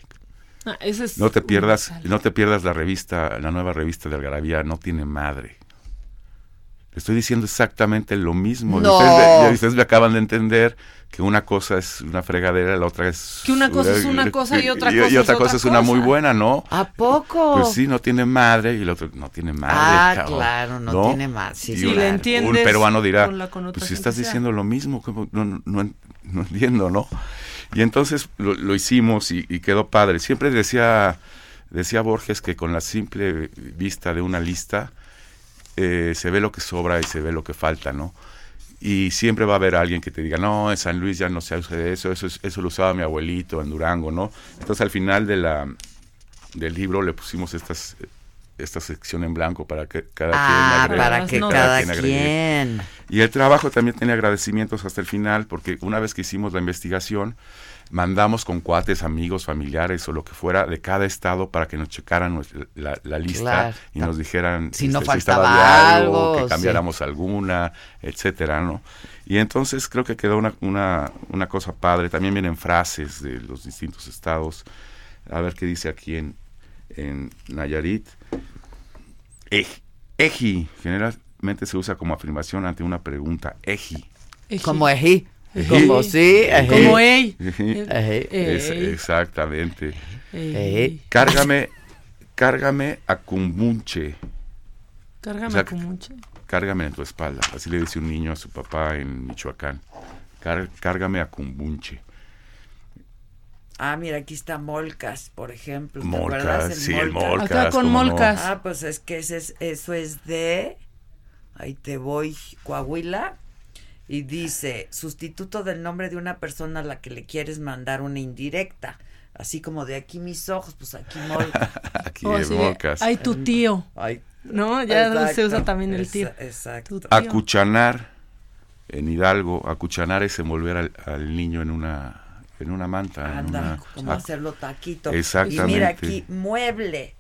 Ah, no te pierdas, no te pierdas la revista, la nueva revista de Algarabía, no tiene madre. estoy diciendo exactamente lo mismo. No. Ustedes, me acaban de entender que una cosa es una fregadera, la otra es... Que una cosa es una cosa y otra cosa y, otra cosa es una muy buena, ¿no? ¿A poco? Pues sí, no tiene madre y el otro no tiene madre. Ah, claro, no, tiene madre. Sí, si le entiendes un peruano dirá, pues si estás diciendo lo mismo, no, no, no entiendo, ¿no? Y entonces lo, hicimos y, quedó padre. Siempre decía, decía Borges que con la simple vista de una lista eh, se ve lo que sobra y se ve lo que falta, ¿no? Y siempre va a haber alguien que te diga, no, en San Luis ya no se usa eso, eso, eso lo usaba mi abuelito en Durango, ¿no? Entonces al final de la, del libro le pusimos estas esta sección en blanco para que cada ah, quien para que cada, quien, Y el trabajo también tiene agradecimientos hasta el final, porque una vez que hicimos la investigación, mandamos con cuates, amigos, familiares o lo que fuera de cada estado para que nos checaran la, lista y nos dijeran si, no este, faltaba algo, que cambiáramos alguna, etcétera, ¿no? Y entonces creo que quedó una, una, una cosa padre. También vienen frases de los distintos estados. A ver qué dice aquí en, en Nayarit. Eji, se usa como afirmación ante una pregunta. Eji. Como eji. Como sí, como ey. exactamente. Cárgame, cárgame a cumbunche. Cárgame a cumbunche. Cárgame en tu espalda. Así le dice un niño a su papá en Michoacán. cárgame a cumbunche. Ah, mira, aquí está Molcas, por ejemplo. ¿Te Molcas, sí, el Molcas. Acá con Molcas. Ah, pues es que ese es, eso es de. Ahí te voy, Coahuila. Y dice: sustituto del nombre de una persona a la que le quieres mandar una indirecta. Así como de aquí mis ojos, pues aquí Molcas. *laughs* aquí Oh, Molcas. Ay, tu tío. Ay, No, ya se usa también el tío. exa- Exacto. Tío. Acuchanar, en Hidalgo, acuchanar es envolver al, al niño en una en una manta. en Anda, una- como ac- hacerlo taquito. Exactamente. Y mira aquí, mueble.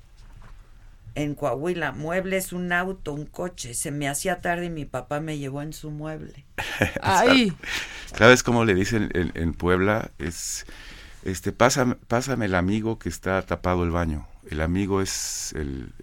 En Coahuila, mueble es un auto, un coche. Se me hacía tarde y mi papá me llevó en su mueble. *laughs* Ay, ¿Sabes cómo le dicen en, en Puebla? Es, este, pásame, pásame el amigo que está tapado el baño. El amigo es el,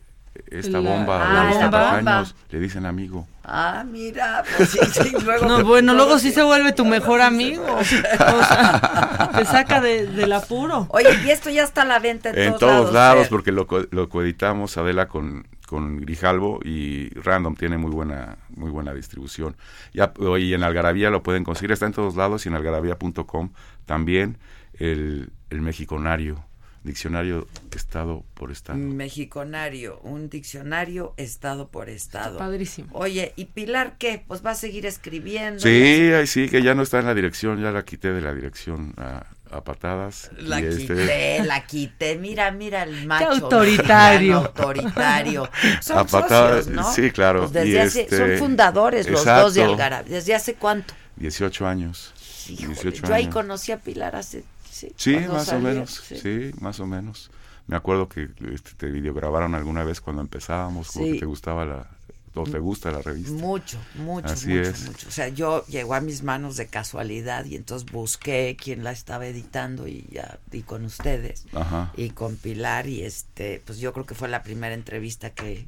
esta La- bomba, Ah, los la bomba. tapacaños, le dicen amigo. Ah, mira, pues sí, sí, *laughs* luego. no, bueno, luego sí se vuelve tu mejor amigo. *laughs* O sea, te saca de, del apuro. Oye, y esto ya está a la venta en, En todos lados, Fer. porque lo, co- lo coeditamos Adela con, con Grijalvo y Random tiene muy buena muy buena distribución. Ya, y en Algarabía lo pueden conseguir, está en todos lados y en algarabía.com también el, el mexiconario, diccionario estado por estado. Mexiconario, un diccionario estado por estado. Padrísimo. Oye, ¿y Pilar qué? Pues va a seguir escribiendo. Sí, ay, sí, que ya no está en la dirección, ya la quité de la dirección a, a patadas. La y este- quité, la quité. Mira, mira el macho. autoritario. mexicano Autoritario. Son A patadas, socios, ¿no? sí, claro. Pues desde y hace- este- son fundadores los exacto, dos de Algarabía. ¿Desde hace cuánto? 18 años. Híjole, 18 yo ahí conocí a Pilar hace... Sí, Sí, más o menos, sí. sí. más o menos. Me acuerdo que este, te videograbaron alguna vez cuando empezábamos, como Sí. que te gustaba la, o te gusta la revista. Mucho, mucho, Así mucho, es. mucho. O sea, yo llegó a mis manos de casualidad y entonces busqué quién la estaba editando y ya di con ustedes Ajá. y con Pilar y este, pues yo creo que fue la primera entrevista que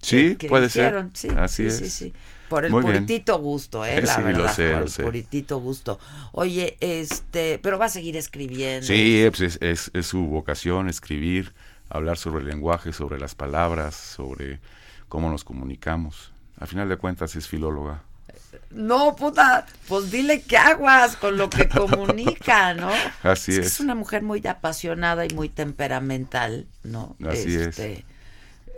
Sí, que- que puede hicieron. ser. Sí, Así sí, es. sí, sí. Por el Muy bien. puritito gusto, eh, *laughs* la Sí, lo verdad, sé, por lo el sé. puritito gusto. Oye, este, pero va a seguir escribiendo. Sí, pues es, es, es su vocación escribir, hablar sobre el lenguaje, sobre las palabras, sobre cómo nos comunicamos. A final de cuentas es filóloga. No, puta, pues dile que aguas con lo que *laughs* comunica, ¿no? Así es. que es. una mujer muy apasionada y muy temperamental, ¿no? Así es.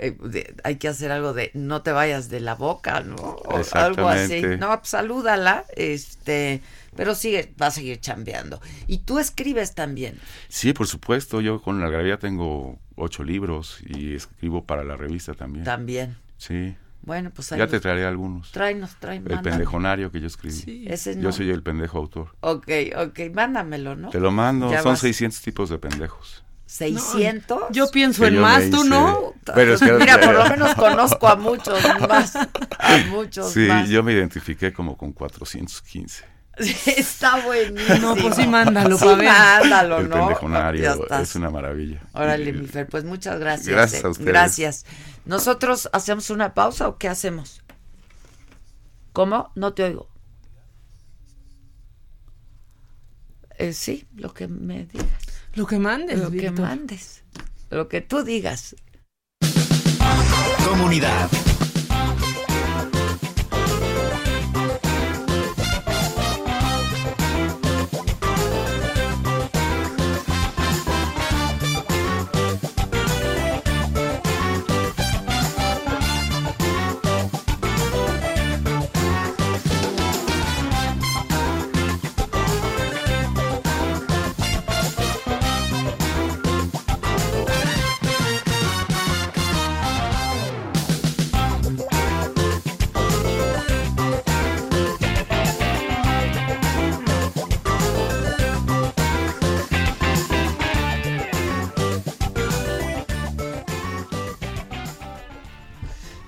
Eh, de- hay que hacer algo de no te vayas de la boca, ¿no? O algo así. No, pues, salúdala, este, pero sigue, va a seguir chambeando. Y tú escribes también. Sí, por supuesto, yo con la gravía tengo ocho libros y escribo para la revista también. También. Sí. Bueno, pues ahí Ya te traeré algunos. Tráenos, trae, El mándame. pendejonario que yo escribí. Sí. Ese Yo no. soy el pendejo autor. Ok, ok, mándamelo, ¿no? Te lo mando, Ya son vas. 600 tipos de pendejos. ¿600? Yo pienso en yo más, tú no. Pero es que- Mira, por lo menos conozco a muchos *laughs* más. A muchos Sí, más. yo me identifiqué como con 415. Está buenísimo. No, pues sí, mándalo Sí, pa' ver. mándalo, el ¿no? es una maravilla. Órale, Y- mi Fer, pues muchas gracias. Gracias eh. a ustedes. Gracias. ¿Nosotros hacemos una pausa o qué hacemos? ¿Cómo? No te oigo. Eh, sí, lo que me digas. Lo que mandes, Lo que mandes. Lo que tú digas. Comunidad.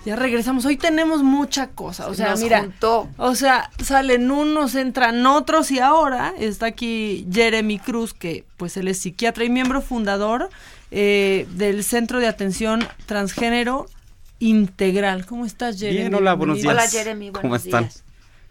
Ya regresamos. Hoy tenemos mucha cosa. O Se sea, nos mira. juntó. O sea, salen unos, entran otros y ahora está aquí Jeremy Cruz, que pues él es psiquiatra y miembro fundador eh, del Centro de Atención Transgénero Integral. ¿Cómo estás, Jeremy? Bien, hola, buenos días. Hola, Jeremy, buenos ¿Cómo están? días.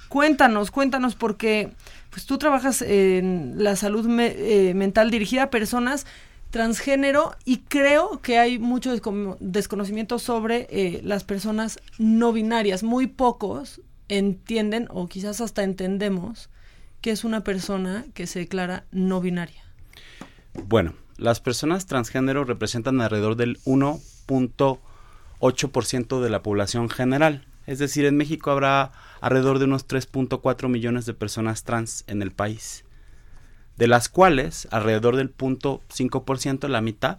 Cuéntanos, cuéntanos, porque pues tú trabajas en la salud me- eh, mental dirigida a personas transgénero y creo que hay mucho desco- desconocimiento sobre eh, las personas no binarias. Muy pocos entienden o quizás hasta entendemos que es una persona que se declara no binaria. Bueno, las personas transgénero representan alrededor del 1.8% de la población general. Es decir, en México habrá alrededor de unos 3.4 millones de personas trans en el país, de las cuales alrededor del 0.5%, la mitad,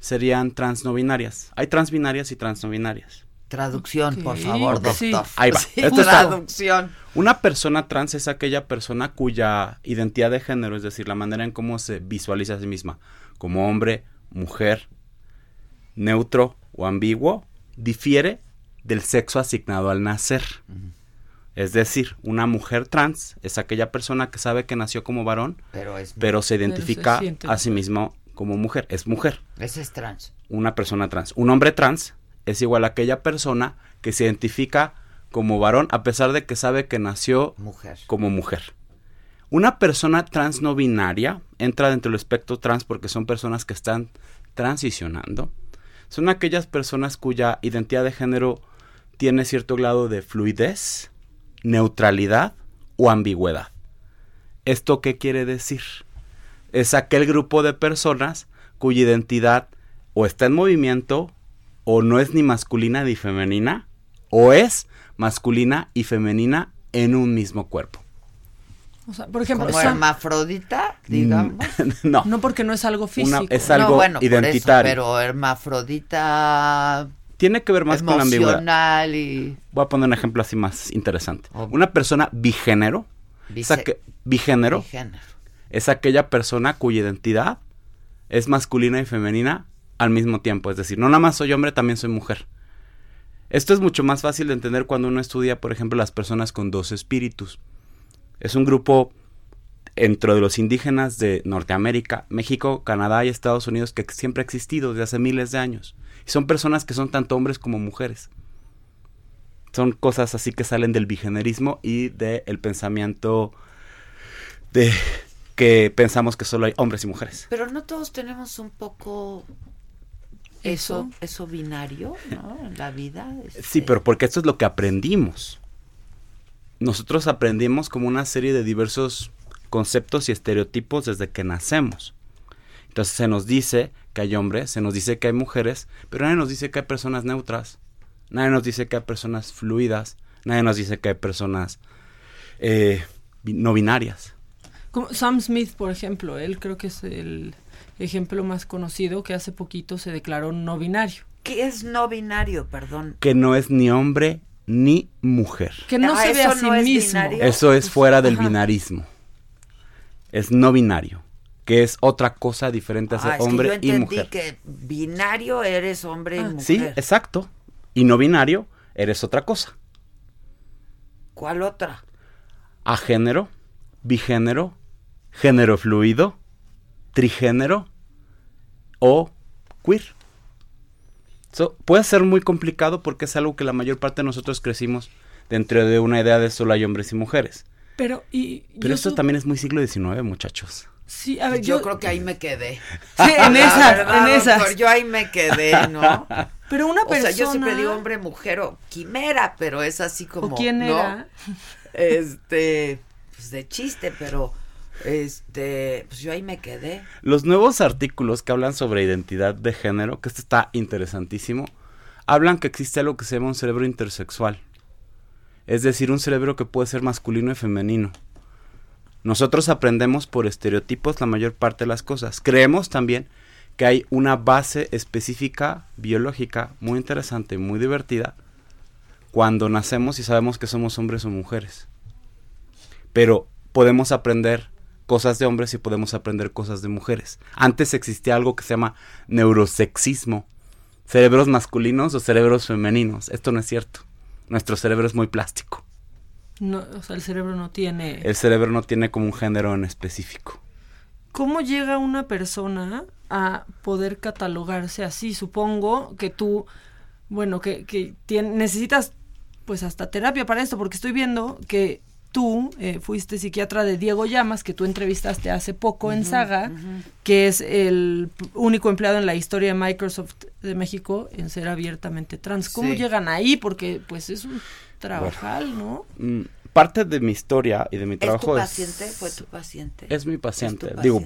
serían trans no binarias. Hay trans binarias y trans no binarias. Traducción, por favor, doctor. Ahí va. *laughs* traducción. Una persona trans es aquella persona cuya identidad de género, es decir, la manera en cómo se visualiza a sí misma, como hombre, mujer, neutro o ambiguo, difiere del sexo asignado al nacer. Es decir, una mujer trans es aquella persona que sabe que nació como varón, pero, se identifica a sí mismo como mujer. Es mujer. Ese es trans. Una persona trans. Un hombre trans es igual a aquella persona que se identifica como varón a pesar de que sabe que nació como mujer. Una persona trans no binaria entra dentro del espectro trans porque son personas que están transicionando. Son aquellas personas cuya identidad de género tiene cierto grado de fluidez, neutralidad o ambigüedad. ¿Esto qué quiere decir? Es aquel grupo de personas cuya identidad o está en movimiento o no es ni masculina ni femenina, o es masculina y femenina en un mismo cuerpo. O sea, por ejemplo, como hermafrodita, digamos. *laughs* no. No porque no es algo físico. es algo identitario. pero hermafrodita tiene que ver más con la ambigüedad. Y... Voy a poner un ejemplo así más interesante. Una persona bigénero, bigénero, es aquella persona cuya identidad es masculina y femenina al mismo tiempo. Es decir, no nada más soy hombre, también soy mujer. Esto es mucho más fácil de entender cuando uno estudia, por ejemplo, las personas con dos espíritus. Es un grupo dentro de los indígenas de Norteamérica, México, Canadá y Estados Unidos que siempre ha existido desde hace miles de años. Y son personas que son tanto hombres como mujeres. Son cosas así que salen del bigenerismo y del pensamiento de que pensamos que solo hay hombres y mujeres. Pero no todos tenemos un poco eso, eso binario, ¿no? En la vida. Este sí, pero porque esto es lo que aprendimos. Nosotros aprendimos como una serie de diversos conceptos y estereotipos desde que nacemos. Entonces se nos dice que hay hombres, se nos dice que hay mujeres, pero nadie nos dice que hay personas neutras, nadie nos dice que hay personas fluidas, nadie nos dice que hay personas eh, no binarias. Como Sam Smith, por ejemplo, él creo que es el ejemplo más conocido que hace poquito se declaró no binario. ¿Qué es no binario, perdón? Que no es ni hombre ni mujer. Que no ah, se ve a sí mismo. Eso es fuera del binarismo. Es no binario, que es otra cosa diferente a ser ah, hombre y mujer. que binario eres hombre y ah. mujer. Sí, exacto. Y no binario eres otra cosa. ¿Cuál otra? A género, bigénero, género fluido, trigénero o queer. puede ser muy complicado porque es algo que la mayor parte de nosotros crecimos dentro de una idea de solo hay hombres y mujeres. Pero, y, Pero esto también es muy siglo XIX, muchachos. Sí, a ver, yo, creo que ahí me quedé. Sí, en *laughs* esas, en esas. yo ahí me quedé, ¿no? Pero una persona. O sea, yo siempre digo hombre, mujer o quimera, pero es así como. ¿O quién era? Este, pues de chiste, pero este, pues yo ahí me quedé. Los nuevos artículos que hablan sobre identidad de género, que esto está interesantísimo, hablan que existe algo que se llama un cerebro intersexual. Es decir, un cerebro que puede ser masculino y femenino. Nosotros aprendemos por estereotipos la mayor parte de las cosas. Creemos también que hay una base específica biológica muy interesante, muy divertida, cuando nacemos y sabemos que somos hombres o mujeres. Pero podemos aprender cosas de hombres y podemos aprender cosas de mujeres. Antes existía algo que se llama neurosexismo. Cerebros masculinos o cerebros femeninos. Esto no es cierto. Nuestro cerebro es muy plástico. No, o sea, el cerebro no tiene... El cerebro no tiene como un género en específico. ¿Cómo llega una persona a poder catalogarse así? Supongo que tú, bueno, que, que necesitas pues hasta terapia para esto, porque estoy viendo que tú eh, fuiste psiquiatra de Diego Llamas, que tú entrevistaste hace poco en Saga, que es el único empleado en la historia de Microsoft de México en ser abiertamente trans. ¿Cómo llegan ahí? Porque pues es un trabajal, ¿no? Mm, parte de mi historia y de mi trabajo es... tu paciente? ¿Fue tu paciente? Es mi paciente. Digo,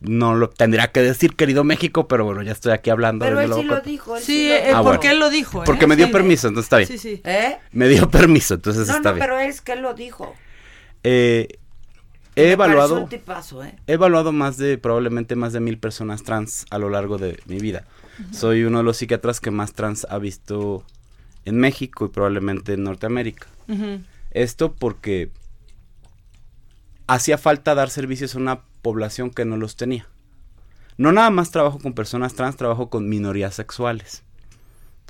no lo tendría que decir, querido México, pero bueno, ya estoy aquí hablando. Pero él sí lo dijo. sí, eh, ah, porque él lo dijo. Porque me dio permiso, entonces está bien. Sí, sí. ¿Eh? Me dio permiso, entonces está no, bien. pero es que él lo dijo. Eh, he evaluado, ¿eh? he evaluado más de, probablemente más de mil personas trans a lo largo de mi vida. Soy uno de los psiquiatras que más trans ha visto en México y probablemente en Norteamérica. Esto porque hacía falta dar servicios a una población que no los tenía. No nada más trabajo con personas trans, trabajo con minorías sexuales,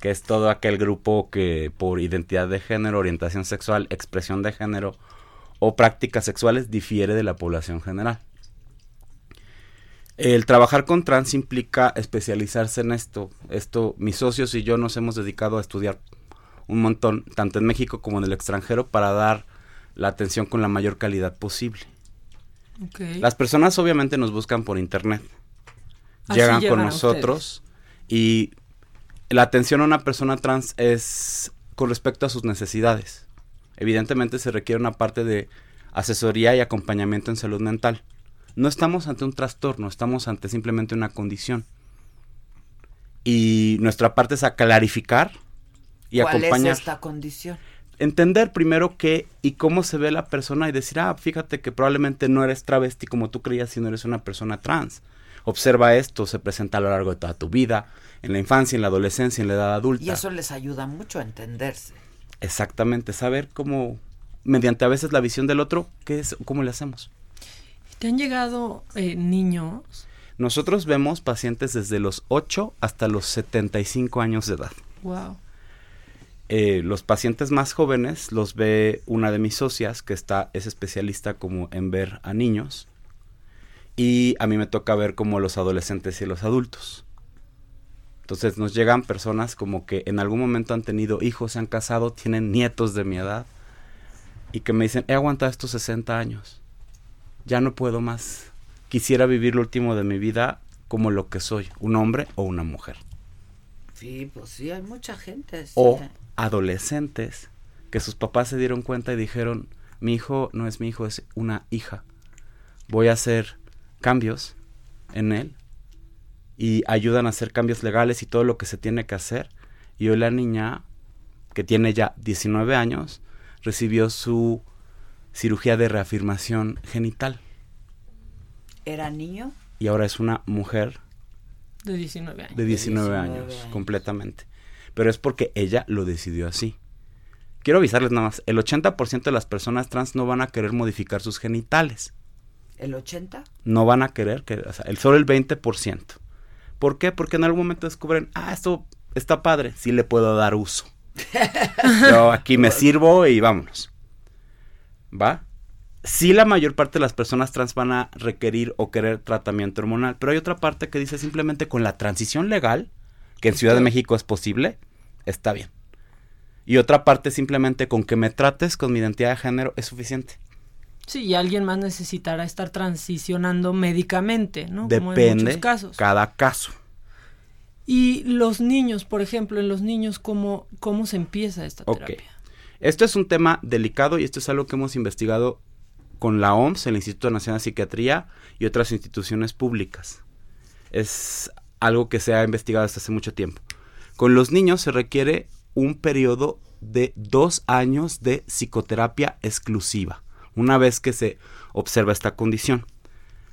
que es todo aquel grupo que por identidad de género, orientación sexual, expresión de género o prácticas sexuales difiere de la población general. El trabajar con trans implica especializarse en esto. Esto, mis socios y yo nos hemos dedicado a estudiar un montón, tanto en México como en el extranjero, para dar la atención con la mayor calidad posible. Las personas obviamente nos buscan por internet, llegan con nosotros y la atención a una persona trans es con respecto a sus necesidades. Evidentemente se requiere una parte de asesoría y acompañamiento en salud mental. No estamos ante un trastorno, estamos ante simplemente una condición. Y nuestra parte es a clarificar y ¿Cuál acompañar. es esta condición? Entender primero qué y cómo se ve la persona y decir, ah, fíjate que probablemente no eres travesti como tú creías, sino eres una persona trans. Observa esto, se presenta a lo largo de toda tu vida, en la infancia, en la adolescencia, en la edad adulta. Y eso les ayuda mucho a entenderse. Exactamente, saber cómo, mediante a veces la visión del otro, qué es, cómo le hacemos. ¿Te han llegado eh, niños? Nosotros vemos pacientes desde los 8 hasta los 75 años de edad. Wow. Eh, los pacientes más jóvenes los ve una de mis socias que está es especialista como en ver a niños y a mí me toca ver como los adolescentes y los adultos. Entonces nos llegan personas como que en algún momento han tenido hijos, se han casado, tienen nietos de mi edad y que me dicen, he aguantado estos 60 años, ya no puedo más, quisiera vivir lo último de mi vida como lo que soy, un hombre o una mujer. Sí, pues sí, hay mucha gente. O adolescentes que sus papás se dieron cuenta y dijeron, mi hijo no es mi hijo, es una hija. Voy a hacer cambios en él y ayudan a hacer cambios legales y todo lo que se tiene que hacer. Y hoy la niña, que tiene ya 19 años, recibió su cirugía de reafirmación genital. ¿Era niño? Y ahora es una mujer. De 19 años. De 19, años, completamente pero es porque ella lo decidió así. Quiero avisarles nada más, el 80% de las personas trans no van a querer modificar sus genitales. ¿El 80? No van a querer, que, o sea, el, solo el 20%. ¿Por qué? Porque en algún momento descubren, ah, esto está padre, sí le puedo dar uso. *laughs* Yo aquí me sirvo y vámonos. ¿Va? Sí la mayor parte de las personas trans van a requerir o querer tratamiento hormonal, pero hay otra parte que dice simplemente con la transición legal, que en Ciudad de México es posible, está bien. Y otra parte simplemente con que me trates con mi identidad de género es suficiente. Sí, y alguien más necesitará estar transicionando médicamente, ¿no? Depende casos. cada caso. Y los niños, por ejemplo, en los niños, ¿cómo, cómo se empieza esta terapia? Esto es un tema delicado y esto es algo que hemos investigado con la OMS, el Instituto Nacional de Psiquiatría y otras instituciones públicas. Es algo que se ha investigado desde hace mucho tiempo. Con los niños se requiere un periodo de dos años de psicoterapia exclusiva, una vez que se observa esta condición.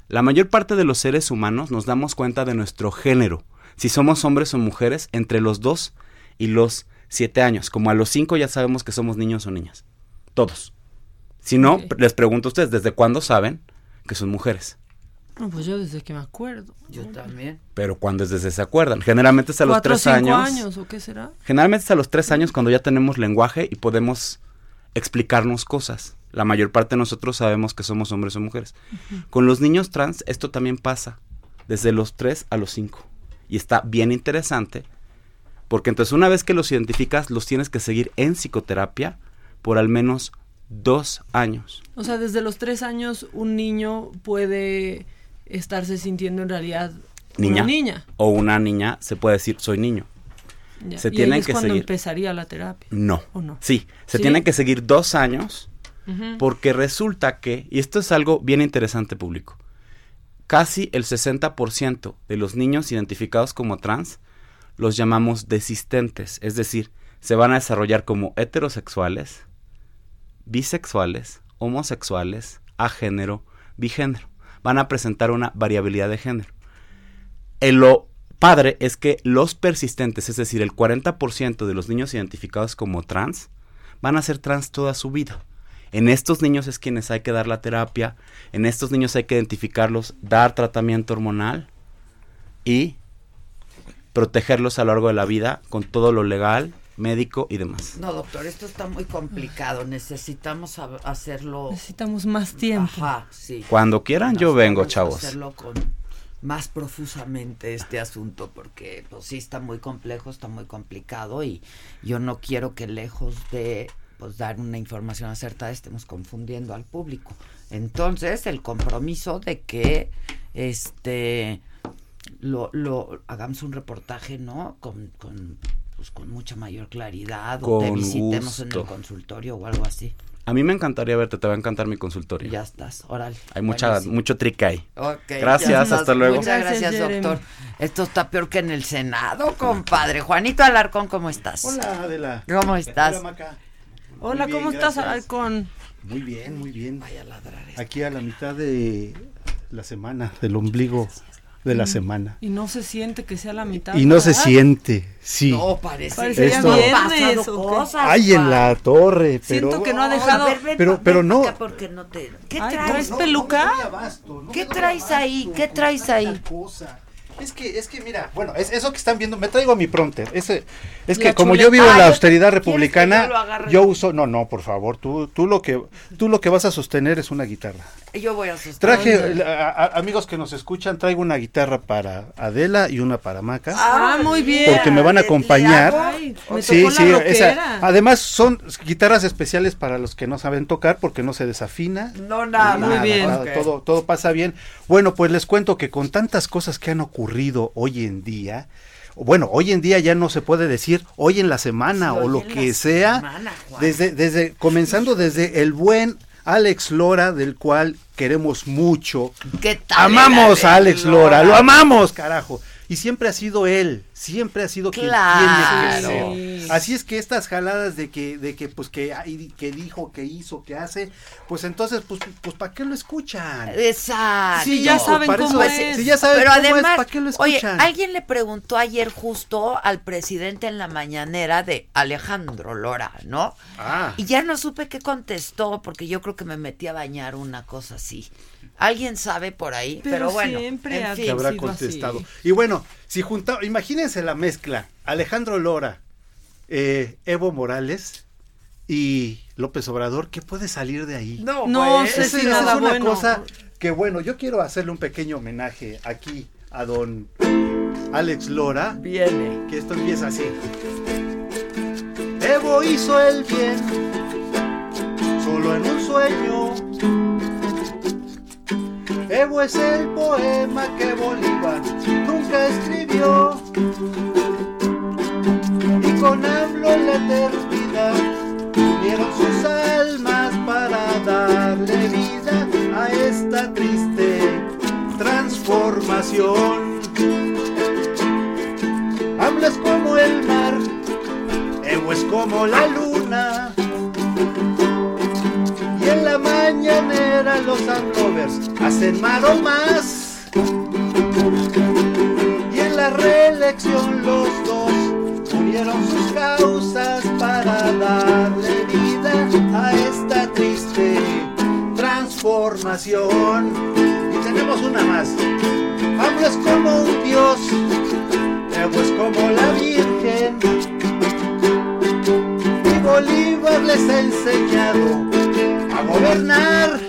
La mayor parte de los seres humanos nos damos cuenta de nuestro género, si somos hombres o mujeres, entre los dos y los siete años. Como a los cinco ya sabemos que somos niños o niñas. Todos. Si no, les pregunto a ustedes, ¿desde cuándo saben que son mujeres? No, pues yo desde que me acuerdo. Yo también. Pero cuando es desde se acuerdan. Generalmente es a los tres años. años o qué será? Generalmente es a los tres años cuando ya tenemos lenguaje y podemos explicarnos cosas. La mayor parte de nosotros sabemos que somos hombres o mujeres. Con los niños trans esto también pasa. Desde los tres a los cinco. Y está bien interesante. Porque entonces una vez que los identificas, los tienes que seguir en psicoterapia por al menos dos años. O sea, desde los tres años un niño puede estarse sintiendo en realidad niña, una niña. O una niña se puede decir soy niño. Se tiene es que cuando empezaría la terapia. No. ¿O no? Sí, se tiene que seguir dos años Porque resulta que, y esto es algo bien interesante público, casi el 60% de los niños identificados como trans los llamamos desistentes, es decir, se van a desarrollar como heterosexuales, bisexuales, homosexuales, agénero, bigénero. Van a presentar una variabilidad de género. En lo padre es que los persistentes, es decir, el 40% de los niños identificados como trans, van a ser trans toda su vida. En estos niños es quienes hay que dar la terapia, en estos niños hay que identificarlos, dar tratamiento hormonal y protegerlos a lo largo de la vida con todo lo legal, médico y demás. No, doctor, esto está muy complicado. Necesitamos hacerlo. Necesitamos más tiempo. Ajá, sí. Cuando quieran, yo vengo, chavos. Hacerlo con más profusamente este asunto porque pues sí está muy complejo, está muy complicado y yo no quiero que lejos de pues dar una información acertada estemos confundiendo al público. Entonces, el compromiso de que este lo, lo hagamos un reportaje, ¿no? Con, con, pues, con mucha mayor claridad o te visitemos en el consultorio o algo así. A mí me encantaría verte, te va a encantar mi consultorio. Ya estás, órale. Hay mucha, mucho trick ahí. gracias, hasta luego. Muchas gracias, doctor. Esto está peor que en el Senado, compadre. Juanito Alarcón, ¿cómo estás? Hola, Adela. ¿Cómo estás? Hola, Hola ¿cómo estás, Alarcón? Muy bien, muy bien. Vaya a ladrar. Aquí a la mitad de la semana, del ombligo de la mm. semana. Y no se siente que sea la mitad. Y no se siente, sí. No, parece Parece esto, viernes cosas. Ay, en la torre, pero Siento que no ha dejado. Ver, ven, pero ven pero no. Porque no te... ¿Qué Ay, traes? ¿traes peluca? ¿Qué traes ahí? ¿Qué traes ahí? Cosa. Es que, es que mira, bueno, es eso que están viendo, me traigo a mi pronter. Ese, es que como yo vivo en la Ah, austeridad ¿quieres que republicana, yo yo uso, no, no, por favor, tú, tú lo que, tú lo que vas a sostener es una guitarra. Yo voy a asustar. Traje, a- a- amigos que nos escuchan, traigo una guitarra para Adela y una para Maca. Ah, muy bien. porque me van a acompañar. Ay, me Sí, tocó la sí, esa- además son guitarras especiales para los que no saben tocar porque no se desafina. No, nada. Muy bien. nada, todo, todo pasa bien. Bueno, pues les cuento que con tantas cosas que han ocurrido hoy en día, bueno, hoy en día ya no se puede decir hoy en la semana Sí, o lo que la sea, semana, desde, desde, comenzando desde el buen Alex Lora, del cual queremos mucho. ¿Qué tal? Amamos a Alex Lora? Lora, lo amamos, carajo. Y siempre ha sido él, siempre ha sido quien Claro. tiene que ser. Así es que estas jaladas de que, de que pues que, que dijo, que hizo, que hace, pues entonces, pues, pues ¿para qué lo escuchan? Exacto. Sí, ya saben cómo eso- es. Si ya saben Pero cómo es, además, ¿para qué lo oye, escuchan? alguien le preguntó ayer justo al presidente en la mañanera de Alejandro Lora, ¿no? Ah. Y ya no supe qué contestó porque yo creo que me metí a bañar una cosa así. Alguien sabe por ahí, pero, Pero bueno, siempre en fin. que habrá sido contestado. así. Y bueno, si juntamos, imagínense la mezcla, Alejandro Lora, eh, Evo Morales y López Obrador, ¿qué puede salir de ahí? No, No pues, sé Esa- si esa nada es una bueno. cosa que bueno, yo quiero hacerle un pequeño homenaje aquí a don Alex Lora, viene. que esto empieza así. Evo hizo el bien, Evo es el poema que Bolívar nunca escribió. Y con AMLO en la eternidad unieron sus almas para darle vida a esta triste transformación. AMLO es como el mar, Evo es como la luna. Los AMLovers hacen maromas. Y en la reelección los dos unieron sus causas para darle vida a esta triste transformación. Y tenemos una más. Es como un dios, Evo es como la Virgen. Y Bolívar les ha enseñado a gobernar.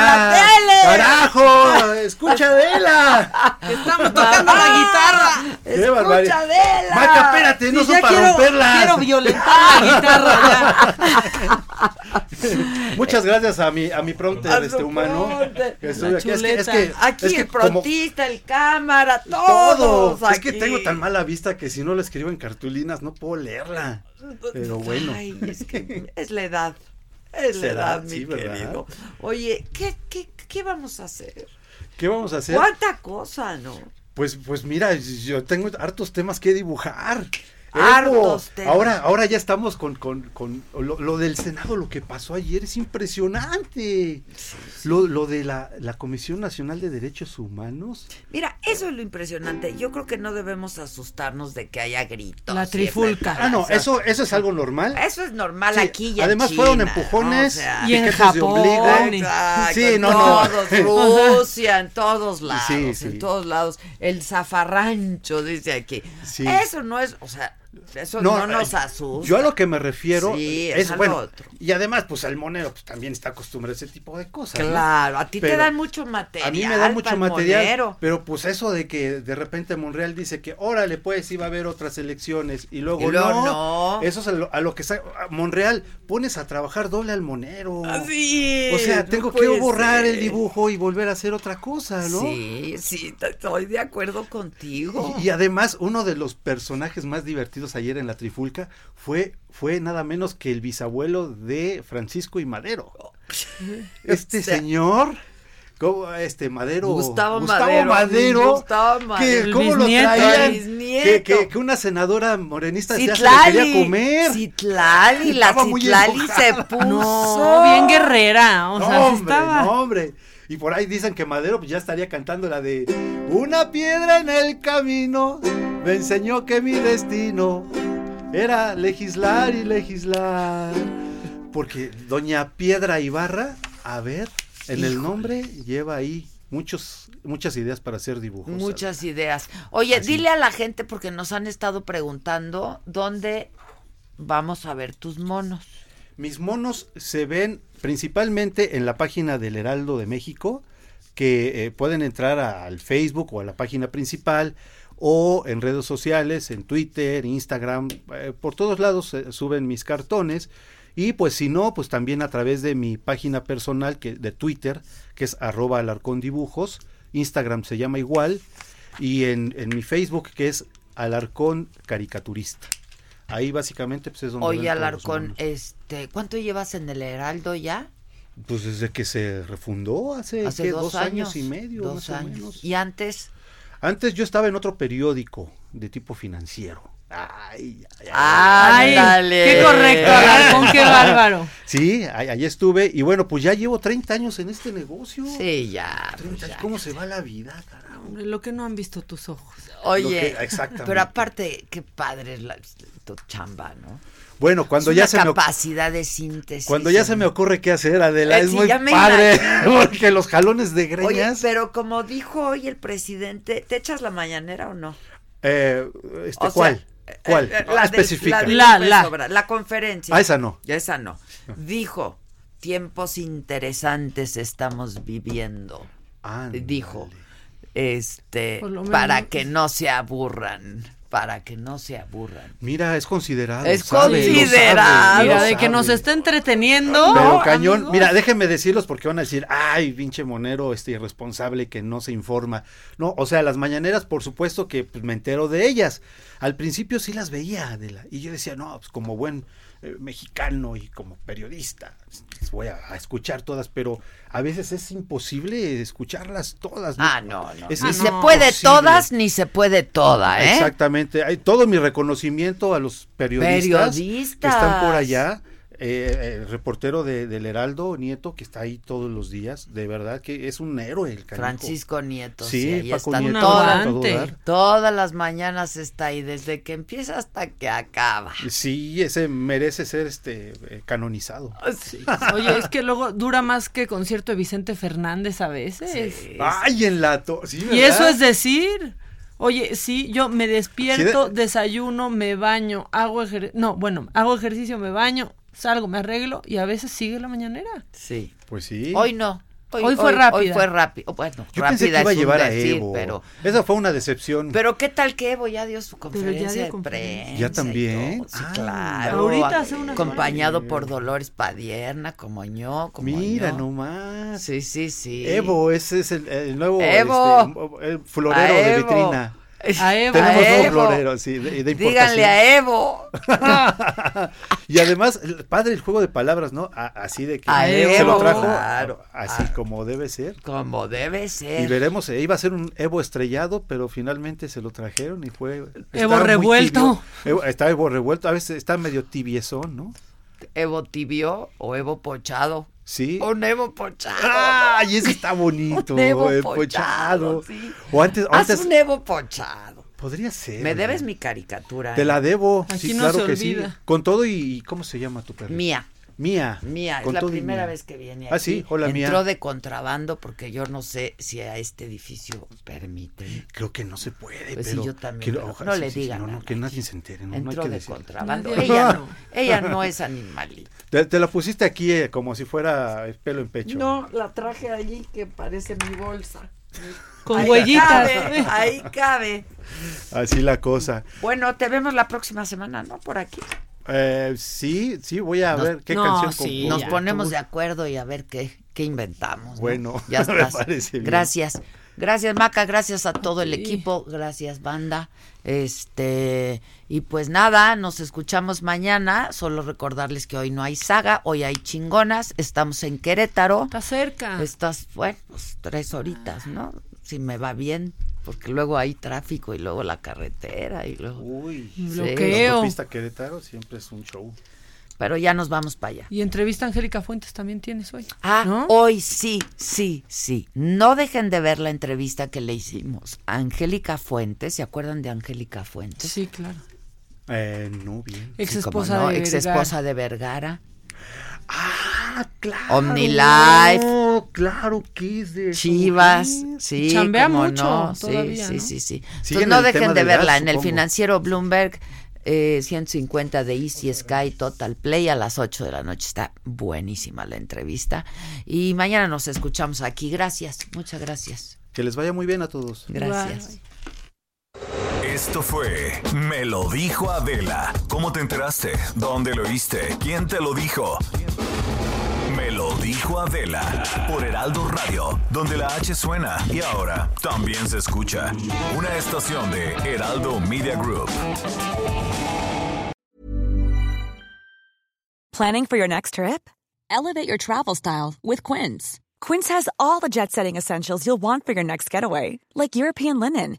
la ah, tele. ¡Carajo! ¡Escucha Adela! ¡Estamos tocando la guitarra! ¡Qué barbaridad! ¡Escucha Maca, espérate, sí, no son para quiero, romperlas. Quiero violentar la guitarra ya. *laughs* Muchas gracias a mi, a mi prompter a este humano. Que estoy aquí. Es que, es que, aquí es que el prontista, el cámara, todos. Todo. Aquí. Es que tengo tan mala vista que si no la escribo en cartulinas no puedo leerla. Pero bueno. Ay, es que es la edad. Es la edad, mi querido. Oye, ¿qué, qué, ¿qué vamos a hacer? ¿Qué vamos a hacer? ¿Cuánta cosa, no? Pues, pues mira, yo tengo hartos temas que dibujar. Hartos temas. Ahora, ahora ya estamos con, con, con lo, lo del Senado, lo que pasó ayer es impresionante. Lo, lo de la, la Comisión Nacional de Derechos Humanos. Mira, eso es lo impresionante. Yo creo que no debemos asustarnos de que haya gritos. La trifulca. Ah, no, eso, eso es algo normal. Eso es normal Sí, aquí y en además China, fueron ¿no? empujones, O sea, Y en de Japón, ombligo. y- Exacto, Sí, no, no. Rusia, en todos lados, Sí, sí. en todos lados. El zafarrancho, dice aquí. Sí. Eso no es, o sea, eso no, nos asusta. Yo a lo que me refiero Sí, es, bueno, otro. y además pues el monero pues también está acostumbrado a ese tipo de cosas. ¿no? Claro, a ti te dan mucho material. A mí me dan mucho material, monero. pero pues eso de que de repente Monreal dice que órale pues iba a haber otras elecciones y luego, Y luego no, no. eso es a lo, a lo que a Monreal pones a trabajar doble al monero. Así O sea, tengo no que borrar el dibujo y volver a hacer otra cosa, ¿no? Sí, sí, estoy de acuerdo contigo. Y, y además, uno de los personajes más divertidos ayer en la Trifulca fue, fue nada menos que el bisabuelo de Francisco y Madero. *laughs* Este O sea, señor, ¿cómo, este Madero, Gustavo Madero, Madero, Gustavo que cómo lo traían, que, que, que una senadora morenista ya se lo Citlali, quería comer. Citlali, la Citlali se *laughs* puso. No, bien guerrera. O No, sea, sí hombre, estaba. no, hombre. Y por ahí dicen que Madero pues, ya estaría cantando la de Una piedra en el camino me enseñó que mi destino era legislar y legislar. Porque doña Piedra Ibarra, a ver, en el nombre lleva ahí muchos, muchas ideas para hacer dibujos. Muchas ideas. Oye, Así. dile a la gente, porque nos han estado preguntando, ¿dónde vamos a ver tus monos? Mis monos se ven principalmente en la página del Heraldo de México, que eh, pueden entrar a- al Facebook o a la página principal o en redes sociales, en Twitter, Instagram, eh, por todos lados eh, suben mis cartones. Y pues si no, pues también a través de mi página personal que, de Twitter, que es arroba alarcón dibujos, Instagram se llama igual, y en, en mi Facebook que es alarcón caricaturista. Ahí básicamente pues es donde... Oye, Alarcón, este, ¿cuánto llevas en el Heraldo ya? Pues desde que se refundó hace, dos, años, y medio, Dos más o años. menos. ¿Y antes? Antes yo estaba en otro periódico de tipo financiero. Ay, ay, Ay, Ándale. qué correcto, Alarcón, qué *laughs* bárbaro. Sí, ahí, ahí estuve. Y bueno, pues ya llevo 30 años en este negocio. Sí, ya. 30 años. ¿Cómo se va la vida, carajo? Hombre, Lo que no han visto tus ojos. Oye, que- exactamente. pero aparte, qué padre es la, tu chamba, ¿no? Bueno, cuando es ya una se me capacidad de síntesis. cuando ya se me ocurre qué hacer, Adela, Eh, es sí, muy padre, *laughs* porque los jalones de Oye, greñas, pero como dijo hoy el presidente, ¿te echas la mañanera o no? eh, este, O sea, ¿cuál? Eh, eh, la de- especifica. La, La, la. Conferencia. Ah, esa no. Ya esa no. Dijo, tiempos interesantes estamos viviendo. Dijo, este, para que no se aburran, para que no se aburran. Mira, es considerado. Es sabe, considerado. sabe, Mira, de que nos está entreteniendo. Pero cañón, amigos. mira, déjenme decirlos porque van a decir, ay, pinche monero, este irresponsable que no se informa. No, o sea, las mañaneras, por supuesto que pues, me entero de ellas. Al principio sí las veía, Adela, y yo decía, no, pues como buen eh, mexicano y como periodista, voy a, a escuchar todas, pero a veces es imposible escucharlas todas. Ah, no, no. Es ni se puede todas, ni se puede toda, ¿eh? Exactamente. Hay todo mi reconocimiento a los periodistas, Periodistas. que están por allá. Eh, el reportero de, del Heraldo, Nieto, que está ahí todos los días. De verdad que es un héroe el canijo. Francisco Nieto, Sí, sí, ahí Paco está Nieto, toda- a todo todas las mañanas está ahí, desde que empieza hasta que acaba. Sí, ese merece ser este eh, canonizado. *laughs* Oye, es que luego dura más que concierto de Vicente Fernández a veces. Ay, en la to- sí, Y eso es decir. Oye, sí, yo me despierto, Sí, desayuno, me baño, hago ejercicio, no, bueno, hago ejercicio, me baño, salgo, me arreglo y a veces sigue la mañanera. Sí. Pues sí. Hoy no. Hoy, fue rápido. Hoy fue rápido. Bueno, Yo pensé que iba a llevar a Evo. pero esa fue una decepción. Pero qué tal que Evo ya dio su conferencia de prensa. Ya también. Sí, ah, claro. Ahorita hace una acompañado por Dolores Padierna, como yo, como Mira nomás. Sí, sí, sí. Evo, ese es el, nuevo Evo. Este, el florero de vitrina. *laughs* A Evo. Tenemos a dos floreros, sí, de, de Díganle a Evo. *laughs* y además, padre el juego de palabras, ¿no? A, así de que a se Evo, lo trajo claro. así como debe ser. Como debe ser. Y veremos, eh, iba a ser un Evo estrellado, pero finalmente se lo trajeron y fue... Evo revuelto. Evo, está Evo revuelto, a veces está medio tibiezón, ¿no? Evo tibio o Evo pochado. Sí. Un Evo pochado. ¡Ay, ese está *laughs* bonito! un Evo pochado. pochado. Sí. O antes, Haz antes un Evo pochado. Podría ser. Me debes mi caricatura. Te la debo. Aquí sí, no claro se que olvida. sí. Con todo y ¿cómo se llama tu perro? Mía. Mía. Mía, es la primera Mía. vez que viene Ah, aquí. sí, hola Mía. Entró de contrabando porque yo no sé si a este edificio permite. Creo que no se puede, Pues sí, pero yo también, que lo- pero ojalá no sí, le sí, digan no, no, que nadie se entere, no, no hay Entró que de decir. contrabando. Ella no, ella no es animalita. Te, te la pusiste aquí eh, como si fuera el pelo en pecho. No, la traje allí que parece mi bolsa. Con Ahí huellitas. cabe, ahí cabe. Así la cosa. Bueno, te vemos la próxima semana, ¿no? Por aquí. Eh, sí, sí, voy a Nos- ver qué no, canción sí. Nos ponemos de acuerdo y a ver qué, qué inventamos. ¿no? Bueno, *laughs* ya me estás. bien. Gracias. Gracias, Maca, gracias a todo el equipo, gracias, banda. Este, y pues nada, nos escuchamos mañana. Solo recordarles que hoy no hay saga, hoy hay chingonas. Estamos en Querétaro. Está cerca. Estás, bueno, pues, tres horitas, ¿no? Si me va bien, porque luego hay tráfico y luego la carretera y luego. Uy, Sí. Bloqueo. La autopista Querétaro siempre es un show. Pero ya nos vamos para allá. Y entrevista a Angélica Fuentes también tienes hoy. Ah, ¿no? hoy sí, sí, sí. No dejen de ver la entrevista que le hicimos a Angélica Fuentes. ¿Se acuerdan de Angélica Fuentes? Sí, claro. Eh, no, bien. Ex Sí, esposa no, de ex Vergara. esposa de Vergara. Ah, claro. OmniLife. No, claro que es de. Chivas, Sí. sí, Chambea cómo mucho no, sí, todavía, sí, ¿no? sí, sí. Sigue Entonces, en no dejen de verla gas, en el financiero Bloomberg, eh, 150 de Easy Sky Total Play a las 8 de la noche. Está buenísima la entrevista. Y mañana nos escuchamos aquí. Gracias, muchas gracias. Que les vaya muy bien a todos. Gracias. Esto fue Me lo dijo Adela. ¿Cómo te enteraste? ¿Dónde lo oíste? ¿Quién te lo dijo? Me lo dijo Adela por Heraldo Radio, donde la H suena y ahora también se escucha. Una estación de Heraldo Media Group. Planning for your next trip? Elevate your travel style with Quince. Quince has all the jet setting essentials you'll want for your next getaway, like European linen,